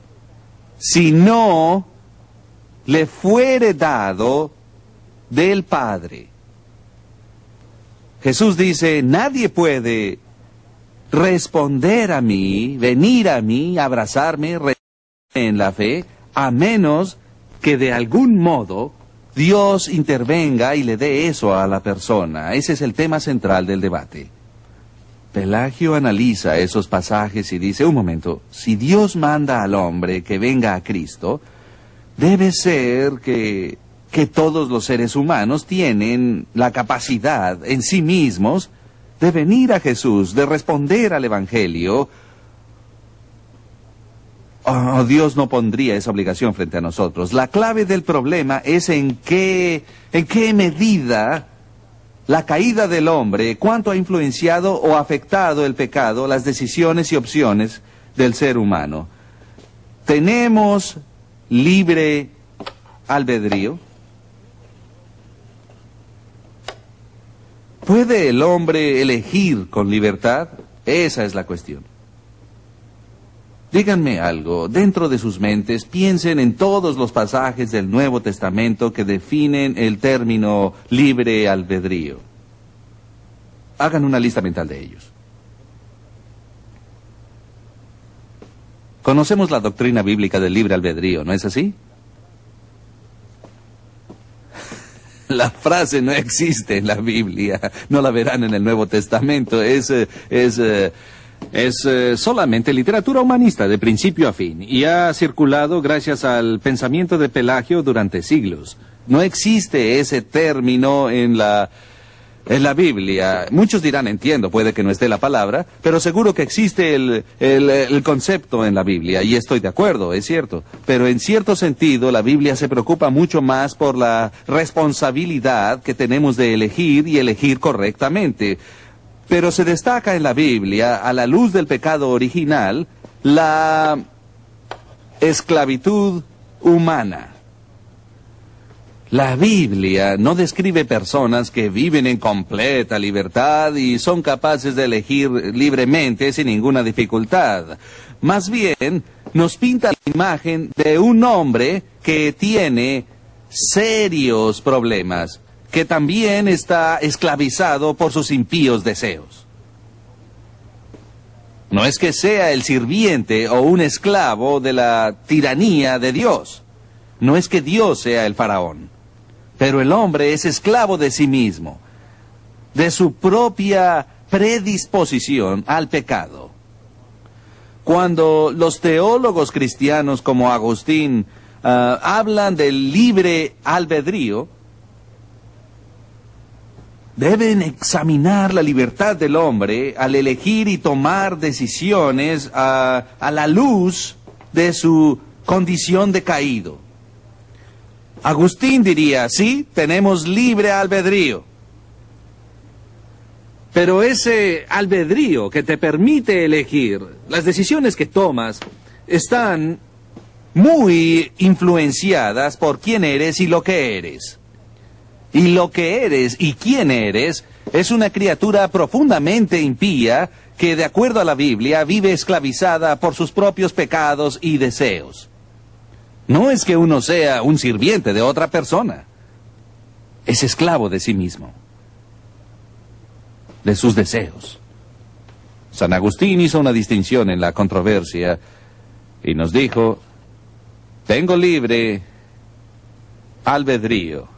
Si no le fuere dado del Padre. Jesús dice, nadie puede responder a mí, venir a mí, abrazarme en la fe, a menos que de algún modo Dios intervenga y le dé eso a la persona. Ese es el tema central del debate. Pelagio analiza esos pasajes y dice, un momento, si Dios manda al hombre que venga a Cristo, debe ser que, que todos los seres humanos tienen la capacidad en sí mismos de venir a Jesús, de responder al Evangelio, oh, Dios no pondría esa obligación frente a nosotros. La clave del problema es en qué, en qué medida la caída del hombre, cuánto ha influenciado o afectado el pecado, las decisiones y opciones del ser humano. ¿Tenemos libre albedrío? ¿Puede el hombre elegir con libertad? Esa es la cuestión. Díganme algo, dentro de sus mentes piensen en todos los pasajes del Nuevo Testamento que definen el término libre albedrío. Hagan una lista mental de ellos. Conocemos la doctrina bíblica del libre albedrío, ¿no es así? La frase no existe en la Biblia, no la verán en el Nuevo Testamento, es, eh, es, eh, es eh, solamente literatura humanista de principio a fin y ha circulado gracias al pensamiento de Pelagio durante siglos. No existe ese término en la en la Biblia. Muchos dirán, entiendo, puede que no esté la palabra, pero seguro que existe el, el, concepto en la Biblia, y estoy de acuerdo, es cierto. Pero en cierto sentido, la Biblia se preocupa mucho más por la responsabilidad que tenemos de elegir y elegir correctamente. Pero se destaca en la Biblia, a la luz del pecado original, la esclavitud humana. La Biblia no describe personas que viven en completa libertad y son capaces de elegir libremente sin ninguna dificultad. Más bien, nos pinta la imagen de un hombre que tiene serios problemas, que también está esclavizado por sus impíos deseos. No es que sea el sirviente o un esclavo de la tiranía de Dios. No es que Dios sea el faraón. Pero el hombre es esclavo de sí mismo, de su propia predisposición al pecado. Cuando los teólogos cristianos como Agustín ah, hablan del libre albedrío, deben examinar la libertad del hombre al elegir y tomar decisiones a la luz de su condición de caído. Agustín diría, sí, tenemos libre albedrío. Pero ese albedrío que te permite elegir, las decisiones que tomas, están muy influenciadas por quién eres y lo que eres. Y lo que eres y quién eres es una criatura profundamente impía que, de acuerdo a la Biblia, vive esclavizada por sus propios pecados y deseos. No es que uno sea un sirviente de otra persona, es esclavo de sí mismo, de sus deseos. San Agustín hizo una distinción en la controversia y nos dijo, tengo libre albedrío.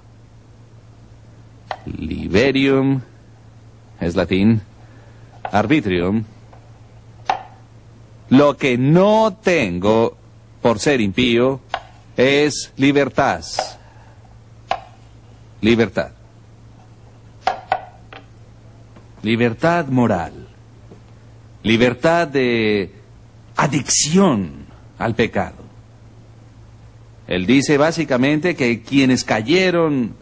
Liberium es latín. Arbitrium. Lo que no tengo por ser impío es libertad. Libertad. Libertad moral. Libertad de adicción al pecado. Él dice básicamente que quienes cayeron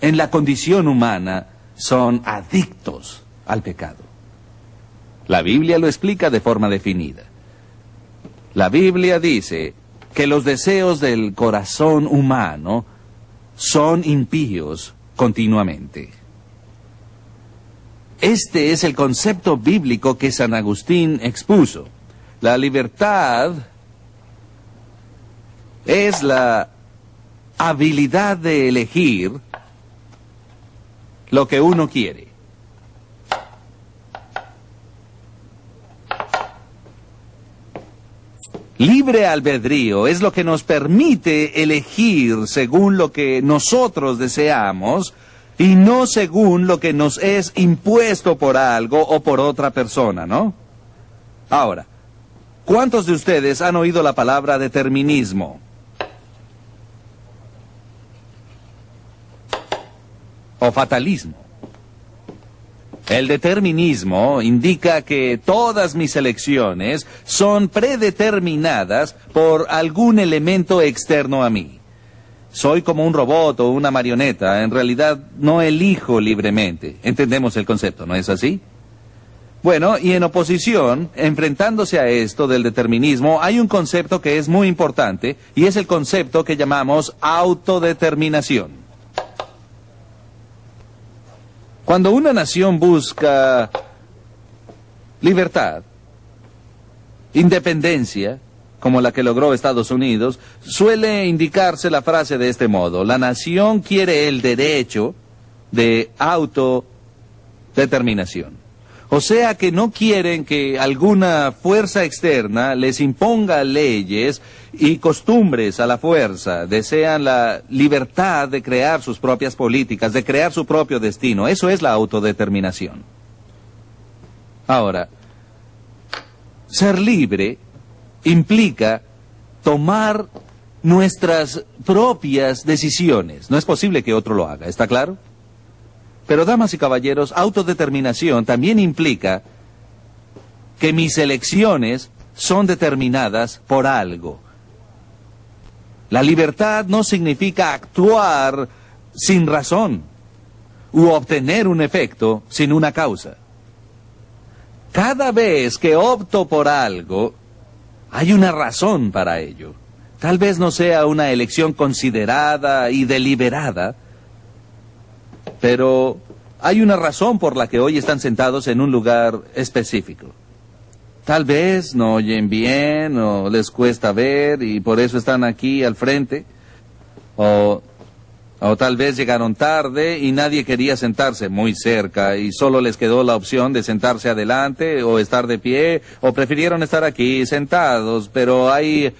en la condición humana son adictos al pecado. La Biblia lo explica de forma definida. La Biblia dice que los deseos del corazón humano son impíos continuamente. Este es el concepto bíblico que San Agustín expuso. La libertad es la habilidad de elegir lo que uno quiere. Libre albedrío es lo que nos permite elegir según lo que nosotros deseamos y no según lo que nos es impuesto por algo o por otra persona, ¿no? Ahora, ¿cuántos de ustedes han oído la palabra determinismo? O fatalismo. El determinismo indica que todas mis elecciones son predeterminadas por algún elemento externo a mí. Soy como un robot o una marioneta, en realidad no elijo libremente. Entendemos el concepto, ¿no es así? Bueno, y en oposición, enfrentándose a esto del determinismo, hay un concepto que es muy importante y es el concepto que llamamos autodeterminación. Cuando una nación busca libertad, independencia, como la que logró Estados Unidos, suele indicarse la frase de este modo, la nación quiere el derecho de autodeterminación. O sea que no quieren que alguna fuerza externa les imponga leyes y costumbres a la fuerza. Desean la libertad de crear sus propias políticas, de crear su propio destino. Eso es la autodeterminación. Ahora, ser libre implica tomar nuestras propias decisiones. No es posible que otro lo haga, ¿está claro? Pero, damas y caballeros, autodeterminación también implica que mis elecciones son determinadas por algo. La libertad no significa actuar sin razón u obtener un efecto sin una causa. Cada vez que opto por algo, hay una razón para ello. Tal vez no sea una elección considerada y deliberada, pero hay una razón por la que hoy están sentados en un lugar específico. Tal vez no oyen bien o les cuesta ver y por eso están aquí al frente. O, o tal vez llegaron tarde y nadie quería sentarse muy cerca y solo les quedó la opción de sentarse adelante o estar de pie o prefirieron estar aquí sentados, pero hay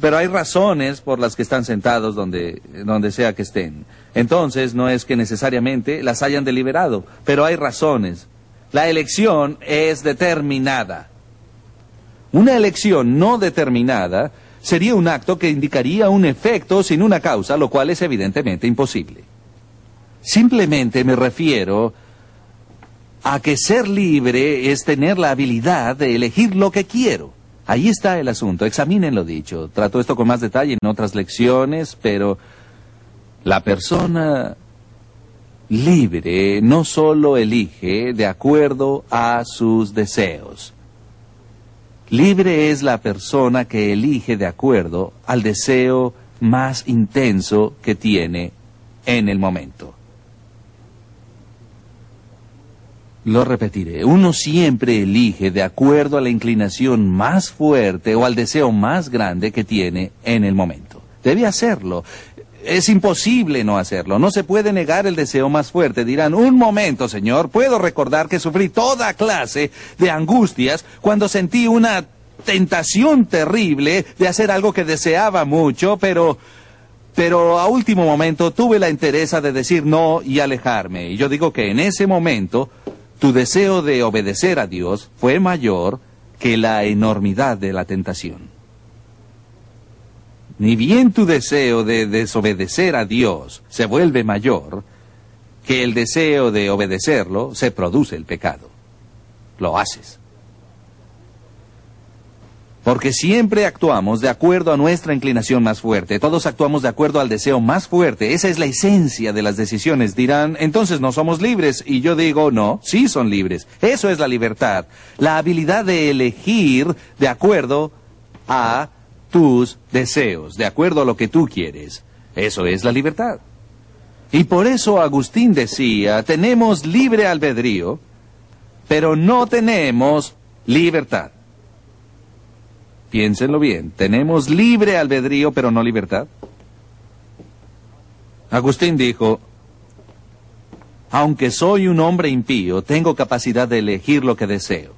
pero hay razones por las que están sentados donde, donde sea que estén. Entonces, no es que necesariamente las hayan deliberado, pero hay razones. La elección es determinada. Una elección no determinada sería un acto que indicaría un efecto sin una causa, lo cual es evidentemente imposible. Simplemente me refiero a que ser libre es tener la habilidad de elegir lo que quiero. Ahí está el asunto, examinen lo dicho. Trato esto con más detalle en otras lecciones, pero La persona libre no solo elige de acuerdo a sus deseos. Libre es la persona que elige de acuerdo al deseo más intenso que tiene en el momento. Lo repetiré, uno siempre elige de acuerdo a la inclinación más fuerte o al deseo más grande que tiene en el momento. Debe hacerlo. Es imposible no hacerlo. No se puede negar el deseo más fuerte. Dirán, un momento, señor, puedo recordar que sufrí toda clase de angustias cuando sentí una tentación terrible de hacer algo que deseaba mucho, pero... Pero a último momento tuve la entereza de decir no y alejarme. Y yo digo que en ese momento tu deseo de obedecer a Dios fue mayor que la enormidad de la tentación. Ni bien tu deseo de desobedecer a Dios se vuelve mayor que el deseo de obedecerlo se produce el pecado. Lo haces. Porque siempre actuamos de acuerdo a nuestra inclinación más fuerte. Todos actuamos de acuerdo al deseo más fuerte. Esa es la esencia de las decisiones. Dirán, entonces no somos libres. Y yo digo, no, sí son libres. Eso es la libertad. La habilidad de elegir de acuerdo a tus deseos, de acuerdo a lo que tú quieres. Eso es la libertad. Y por eso Agustín decía, tenemos libre albedrío, pero no tenemos libertad. Piénsenlo bien, tenemos libre albedrío pero no libertad. Agustín dijo, aunque soy un hombre impío, tengo capacidad de elegir lo que deseo.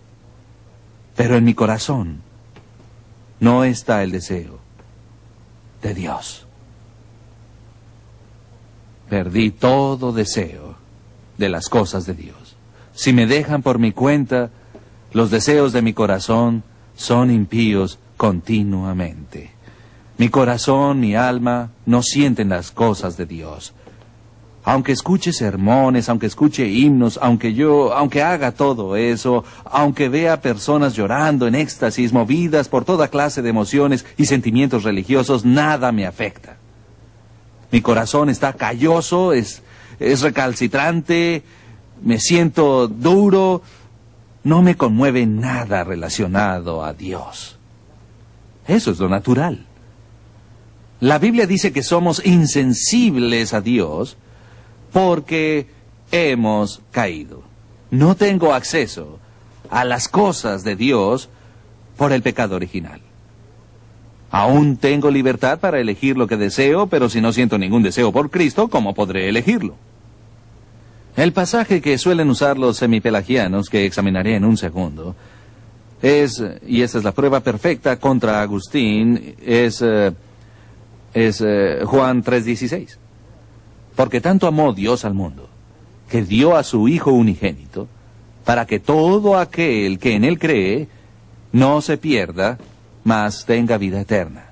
Pero en mi corazón no está el deseo de Dios. Perdí todo deseo de las cosas de Dios. Si me dejan por mi cuenta, los deseos de mi corazón son impíos continuamente. Mi corazón, mi alma no sienten las cosas de Dios. Aunque escuche sermones, aunque escuche himnos, aunque yo, aunque haga todo eso, aunque vea personas llorando en éxtasis, movidas por toda clase de emociones y sentimientos religiosos, nada me afecta. Mi corazón está calloso, es, es recalcitrante, me siento duro, no me conmueve nada relacionado a Dios. Eso es lo natural. La Biblia dice que somos insensibles a Dios porque hemos caído. No tengo acceso a las cosas de Dios por el pecado original. Aún tengo libertad para elegir lo que deseo, pero si no siento ningún deseo por Cristo, ¿cómo podré elegirlo? El pasaje que suelen usar los semipelagianos, que examinaré en un segundo, es, y esa es la prueba perfecta contra Agustín, es, eh, es eh, Juan 3:16. Porque tanto amó Dios al mundo, que dio a su Hijo unigénito, para que todo aquel que en él cree no se pierda, mas tenga vida eterna.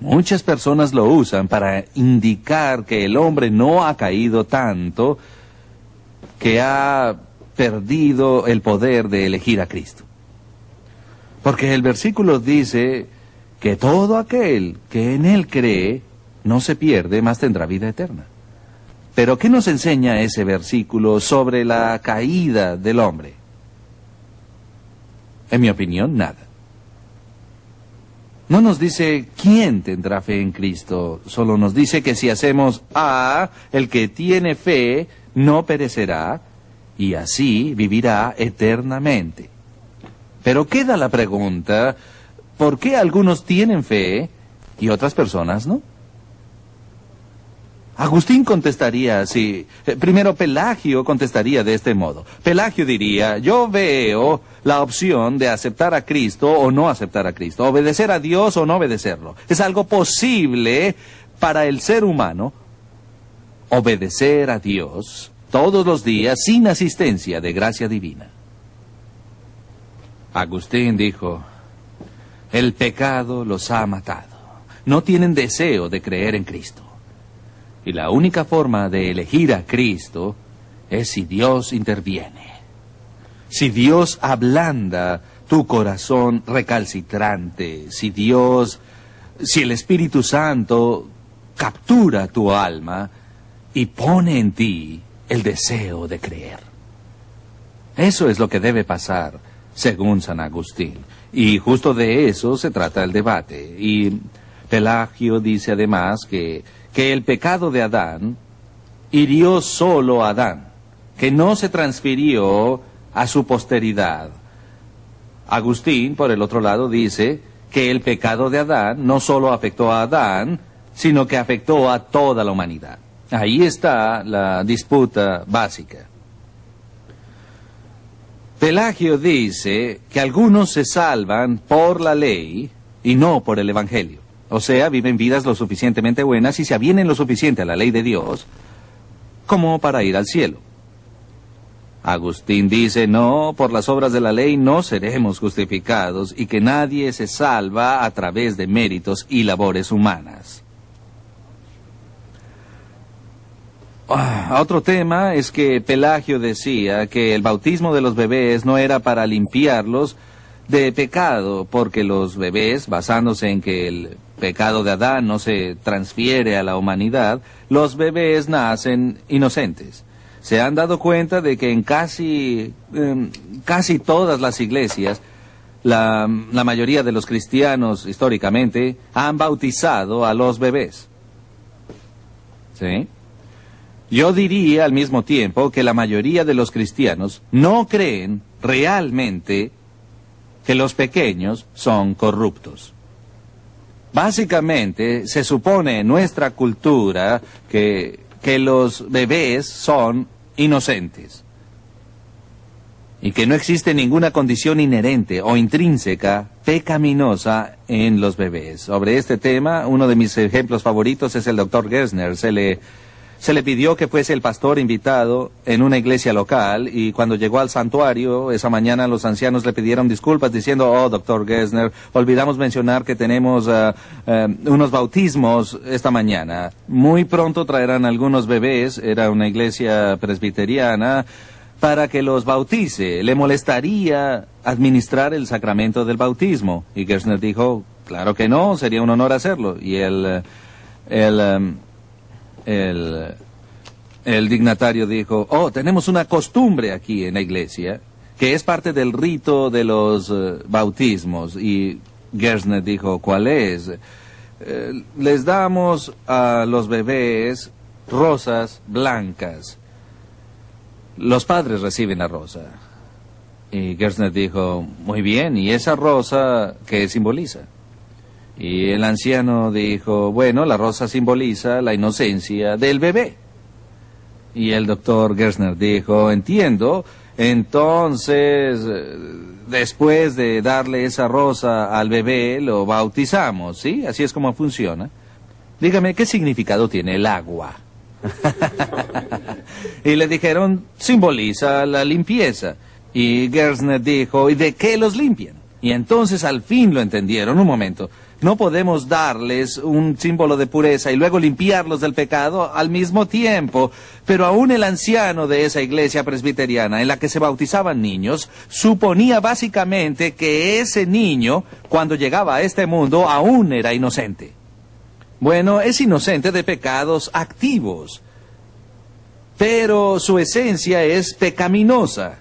Muchas personas lo usan para indicar que el hombre no ha caído tanto que ha perdido el poder de elegir a Cristo. Porque el versículo dice que todo aquel que en él cree no se pierde, más tendrá vida eterna. Pero ¿qué nos enseña ese versículo sobre la caída del hombre? En mi opinión, nada. No nos dice quién tendrá fe en Cristo, solo nos dice que si hacemos A, el que tiene fe no perecerá y así vivirá eternamente. Pero queda la pregunta, ¿por qué algunos tienen fe y otras personas no? Agustín contestaría así. Eh, primero, Pelagio contestaría de este modo. Pelagio diría, yo veo la opción de aceptar a Cristo o no aceptar a Cristo, obedecer a Dios o no obedecerlo. Es algo posible para el ser humano obedecer a Dios todos los días sin asistencia de gracia divina. Agustín dijo, el pecado los ha matado. No tienen deseo de creer en Cristo. Y la única forma de elegir a Cristo es si Dios interviene. Si Dios ablanda tu corazón recalcitrante, si Dios, si el Espíritu Santo captura tu alma y pone en ti el deseo de creer. Eso es lo que debe pasar, según San Agustín. Y justo de eso se trata el debate. Y Pelagio dice además que, que el pecado de Adán hirió solo a Adán, que no se transfirió a su posteridad. Agustín, por el otro lado, dice que el pecado de Adán no solo afectó a Adán, sino que afectó a toda la humanidad. Ahí está la disputa básica. Pelagio dice que algunos se salvan por la ley y no por el Evangelio. O sea, viven vidas lo suficientemente buenas y se avienen lo suficiente a la ley de Dios como para ir al cielo. Agustín dice, no, por las obras de la ley no seremos justificados y que nadie se salva a través de méritos y labores humanas. Ah, otro tema es que Pelagio decía que el bautismo de los bebés no era para limpiarlos de pecado, porque los bebés, basándose en que el pecado de Adán no se transfiere a la humanidad, los bebés nacen inocentes. Se han dado cuenta de que en casi, em, casi todas las iglesias, la, la mayoría de los cristianos históricamente han bautizado a los bebés. ¿Sí? Yo diría al mismo tiempo que la mayoría de los cristianos no creen realmente que los pequeños son corruptos. Básicamente se supone en nuestra cultura que, que los bebés son inocentes y que no existe ninguna condición inherente o intrínseca pecaminosa en los bebés. Sobre este tema, uno de mis ejemplos favoritos es el doctor Gersner. Se le se le pidió que fuese el pastor invitado en una iglesia local y cuando llegó al santuario esa mañana los ancianos le pidieron disculpas diciendo, oh, doctor Gessner, olvidamos mencionar que tenemos uh, unos bautismos esta mañana. Muy pronto traerán algunos bebés, era una iglesia presbiteriana, para que los bautice. Le molestaría administrar el sacramento del bautismo. Y Gessner dijo, claro que no, sería un honor hacerlo. Y el, el, um, el, dignatario dijo, oh, tenemos una costumbre aquí en la iglesia que es parte del rito de los uh, bautismos. Y Gersner dijo, ¿cuál es? Eh, les damos a los bebés rosas blancas. Los padres reciben la rosa. Y Gersner dijo, muy bien, ¿y esa rosa qué simboliza? Y el anciano dijo, bueno, la rosa simboliza la inocencia del bebé. Y el doctor Gersner dijo, entiendo, entonces, eh, después de darle esa rosa al bebé, lo bautizamos, ¿sí? Así es como funciona. Dígame, ¿qué significado tiene el agua? y le dijeron, simboliza la limpieza. Y Gersner dijo, ¿y de qué los limpian? Y entonces al fin lo entendieron. Un momento. No podemos darles un símbolo de pureza y luego limpiarlos del pecado al mismo tiempo. Pero aún el anciano de esa iglesia presbiteriana en la que se bautizaban niños suponía básicamente que ese niño, cuando llegaba a este mundo, aún era inocente. Bueno, es inocente de pecados activos, pero su esencia es pecaminosa.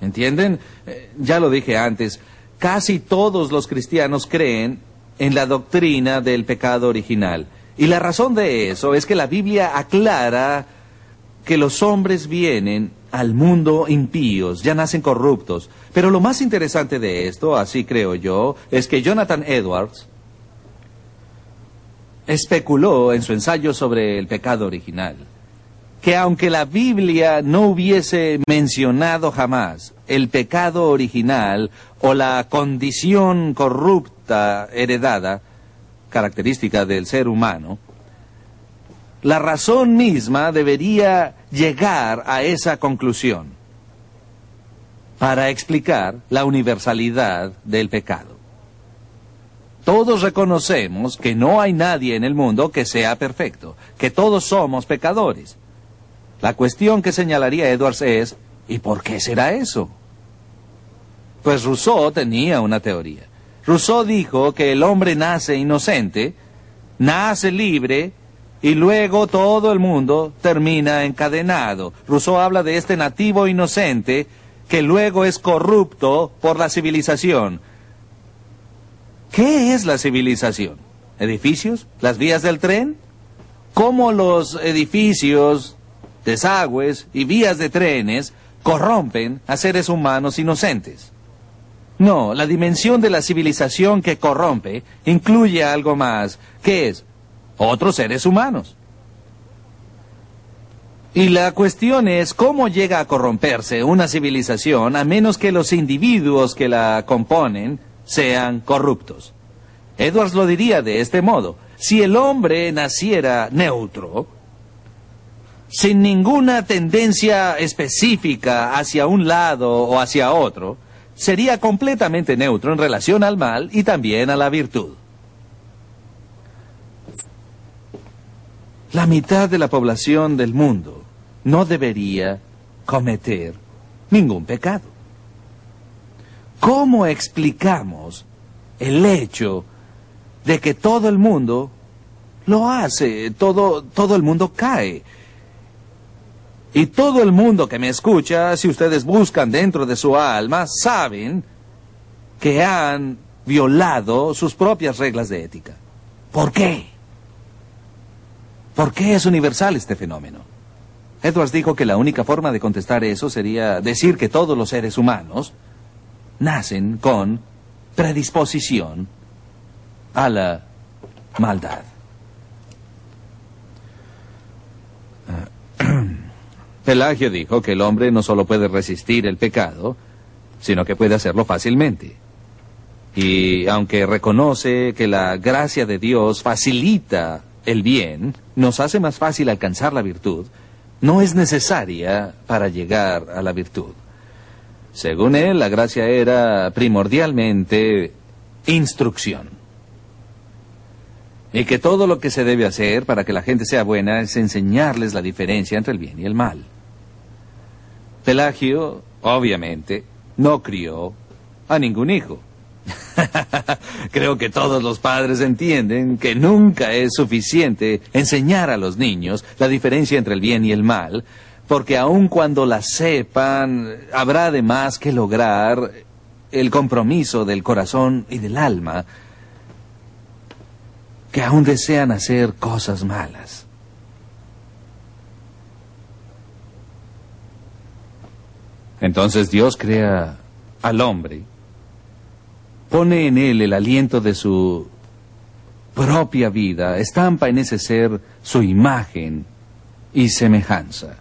¿Entienden? Eh, ya lo dije antes, casi todos los cristianos creen en la doctrina del pecado original. Y la razón de eso es que la Biblia aclara que los hombres vienen al mundo impíos, ya nacen corruptos. Pero lo más interesante de esto, así creo yo, es que Jonathan Edwards especuló en su ensayo sobre el pecado original que aunque la Biblia no hubiese mencionado jamás el pecado original o la condición corrupta heredada, característica del ser humano, la razón misma debería llegar a esa conclusión para explicar la universalidad del pecado. Todos reconocemos que no hay nadie en el mundo que sea perfecto, que todos somos pecadores. La cuestión que señalaría Edwards es, ¿y por qué será eso? Pues Rousseau tenía una teoría. Rousseau dijo que el hombre nace inocente, nace libre y luego todo el mundo termina encadenado. Rousseau habla de este nativo inocente que luego es corrupto por la civilización. ¿Qué es la civilización? ¿Edificios? ¿Las vías del tren? ¿Cómo los edificios, desagües y vías de trenes corrompen a seres humanos inocentes? No, la dimensión de la civilización que corrompe incluye algo más, que es otros seres humanos. Y la cuestión es cómo llega a corromperse una civilización a menos que los individuos que la componen sean corruptos. Edwards lo diría de este modo. Si el hombre naciera neutro, sin ninguna tendencia específica hacia un lado o hacia otro, sería completamente neutro en relación al mal y también a la virtud. La mitad de la población del mundo no debería cometer ningún pecado. ¿Cómo explicamos el hecho de que todo el mundo lo hace, todo, todo el mundo cae? Y todo el mundo que me escucha, si ustedes buscan dentro de su alma, saben que han violado sus propias reglas de ética. ¿Por qué? ¿Por qué es universal este fenómeno? Edwards dijo que la única forma de contestar eso sería decir que todos los seres humanos nacen con predisposición a la maldad. Pelagio dijo que el hombre no solo puede resistir el pecado, sino que puede hacerlo fácilmente. Y aunque reconoce que la gracia de Dios facilita el bien, nos hace más fácil alcanzar la virtud, no es necesaria para llegar a la virtud. Según él, la gracia era primordialmente instrucción. Y que todo lo que se debe hacer para que la gente sea buena es enseñarles la diferencia entre el bien y el mal. Pelagio, obviamente, no crió a ningún hijo. Creo que todos los padres entienden que nunca es suficiente enseñar a los niños la diferencia entre el bien y el mal, porque aun cuando la sepan, habrá además que lograr el compromiso del corazón y del alma, que aún desean hacer cosas malas. Entonces Dios crea al hombre pone en él el aliento de su propia vida, estampa en ese ser su imagen y semejanza.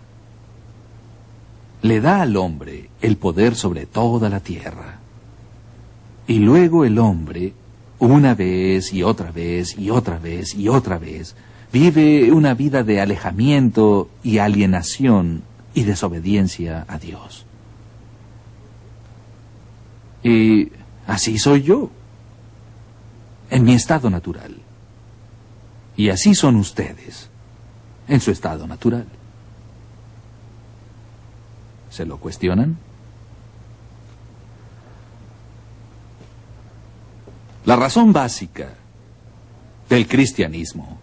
Le da al hombre el poder sobre toda la tierra. Y luego el hombre, una vez y otra vez y otra vez y otra vez, vive una vida de alejamiento y alienación y desobediencia a Dios. Y Así soy yo, en mi estado natural. Y así son ustedes, en su estado natural. ¿Se lo cuestionan? La razón básica del cristianismo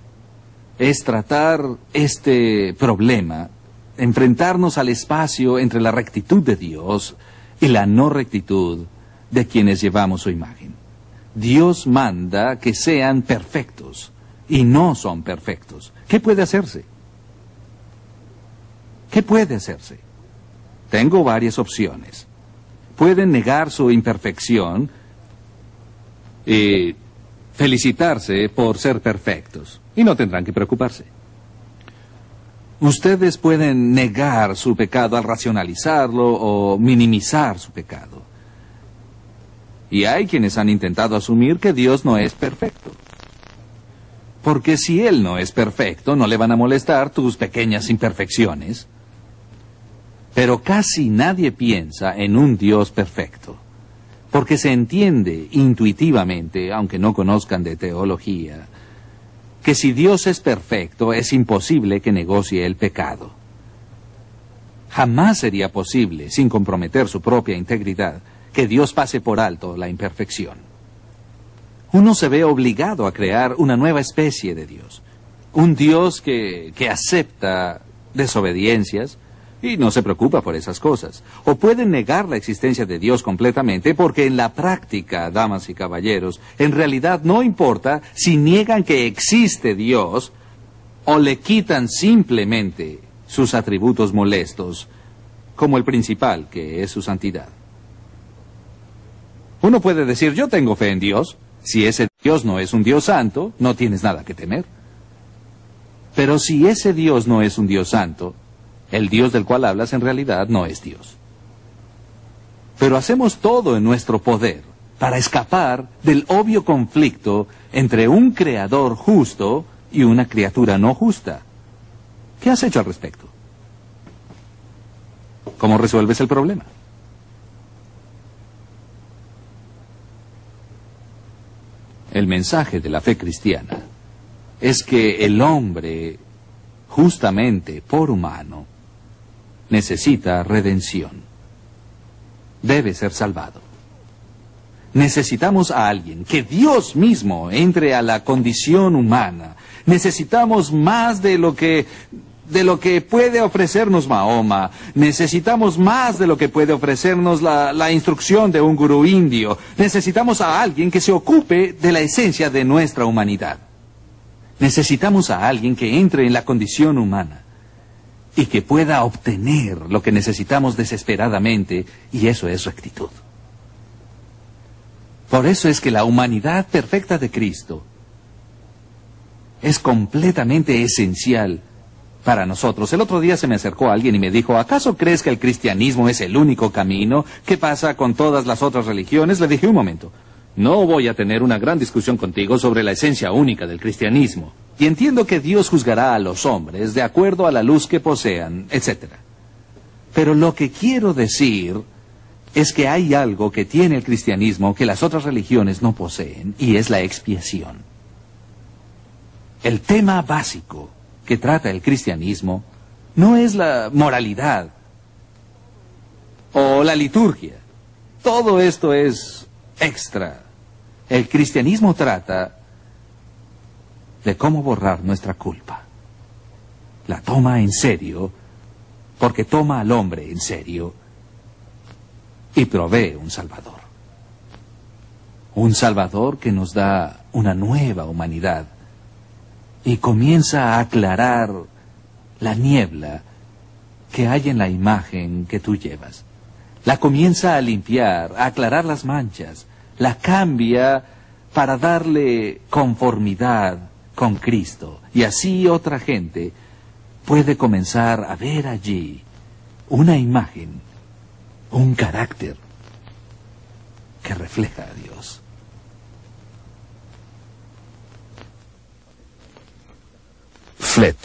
es tratar este problema, enfrentarnos al espacio entre la rectitud de Dios y la no rectitud de quienes llevamos su imagen. Dios manda que sean perfectos y no son perfectos. ¿Qué puede hacerse? ¿Qué puede hacerse? Tengo varias opciones. Pueden negar su imperfección y felicitarse por ser perfectos y no tendrán que preocuparse. Ustedes pueden negar su pecado al racionalizarlo o minimizar su pecado. Y hay quienes han intentado asumir que Dios no es perfecto. Porque si Él no es perfecto, no le van a molestar tus pequeñas imperfecciones. Pero casi nadie piensa en un Dios perfecto. Porque se entiende intuitivamente, aunque no conozcan de teología, que si Dios es perfecto, es imposible que negocie el pecado. Jamás sería posible, sin comprometer su propia integridad, que Dios pase por alto la imperfección. Uno se ve obligado a crear una nueva especie de Dios. un Dios que, que acepta desobediencias y no se preocupa por esas cosas. O pueden negar la existencia de Dios completamente porque en la práctica, damas y caballeros, en realidad no importa si niegan que existe Dios o le quitan simplemente sus atributos molestos, como el principal, que es su santidad. Uno puede decir, yo tengo fe en Dios. Si ese Dios no es un Dios santo, no tienes nada que temer. Pero si ese Dios no es un Dios santo, el Dios del cual hablas en realidad no es Dios. Pero hacemos todo en nuestro poder para escapar del obvio conflicto entre un creador justo y una criatura no justa. ¿Qué has hecho al respecto? ¿Cómo resuelves el problema? El mensaje de la fe cristiana es que el hombre, justamente por humano, necesita redención. Debe ser salvado. Necesitamos a alguien que Dios mismo entre a la condición humana. Necesitamos más de lo que de lo que puede ofrecernos Mahoma. Necesitamos más de lo que puede ofrecernos la, la, instrucción de un gurú indio. Necesitamos a alguien que se ocupe de la esencia de nuestra humanidad. Necesitamos a alguien que entre en la condición humana y que pueda obtener lo que necesitamos desesperadamente, y eso es su actitud. Por eso es que la humanidad perfecta de Cristo es completamente esencial para nosotros. El otro día se me acercó alguien y me dijo, ¿acaso crees que el cristianismo es el único camino? ¿Qué pasa con todas las otras religiones? Le dije, un momento, no voy a tener una gran discusión contigo sobre la esencia única del cristianismo. Y entiendo que Dios juzgará a los hombres de acuerdo a la luz que posean, etc. Pero lo que quiero decir es que hay algo que tiene el cristianismo que las otras religiones no poseen, y es la expiación. El tema básico que trata el cristianismo no es la moralidad o la liturgia. Todo esto es extra. El cristianismo trata de cómo borrar nuestra culpa. La toma en serio porque toma al hombre en serio y provee un Salvador. Un Salvador que nos da una nueva humanidad y comienza a aclarar la niebla que hay en la imagen que tú llevas. La comienza a limpiar, a aclarar las manchas, la cambia para darle conformidad con Cristo. Y así otra gente puede comenzar a ver allí una imagen, un carácter que refleja a Dios. FLET,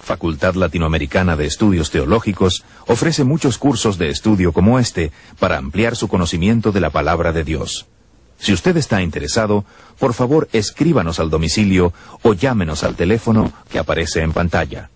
Facultad Latinoamericana de Estudios Teológicos, ofrece muchos cursos de estudio como este para ampliar su conocimiento de la palabra de Dios. Si usted está interesado, por favor escríbanos al domicilio o llámenos al teléfono que aparece en pantalla.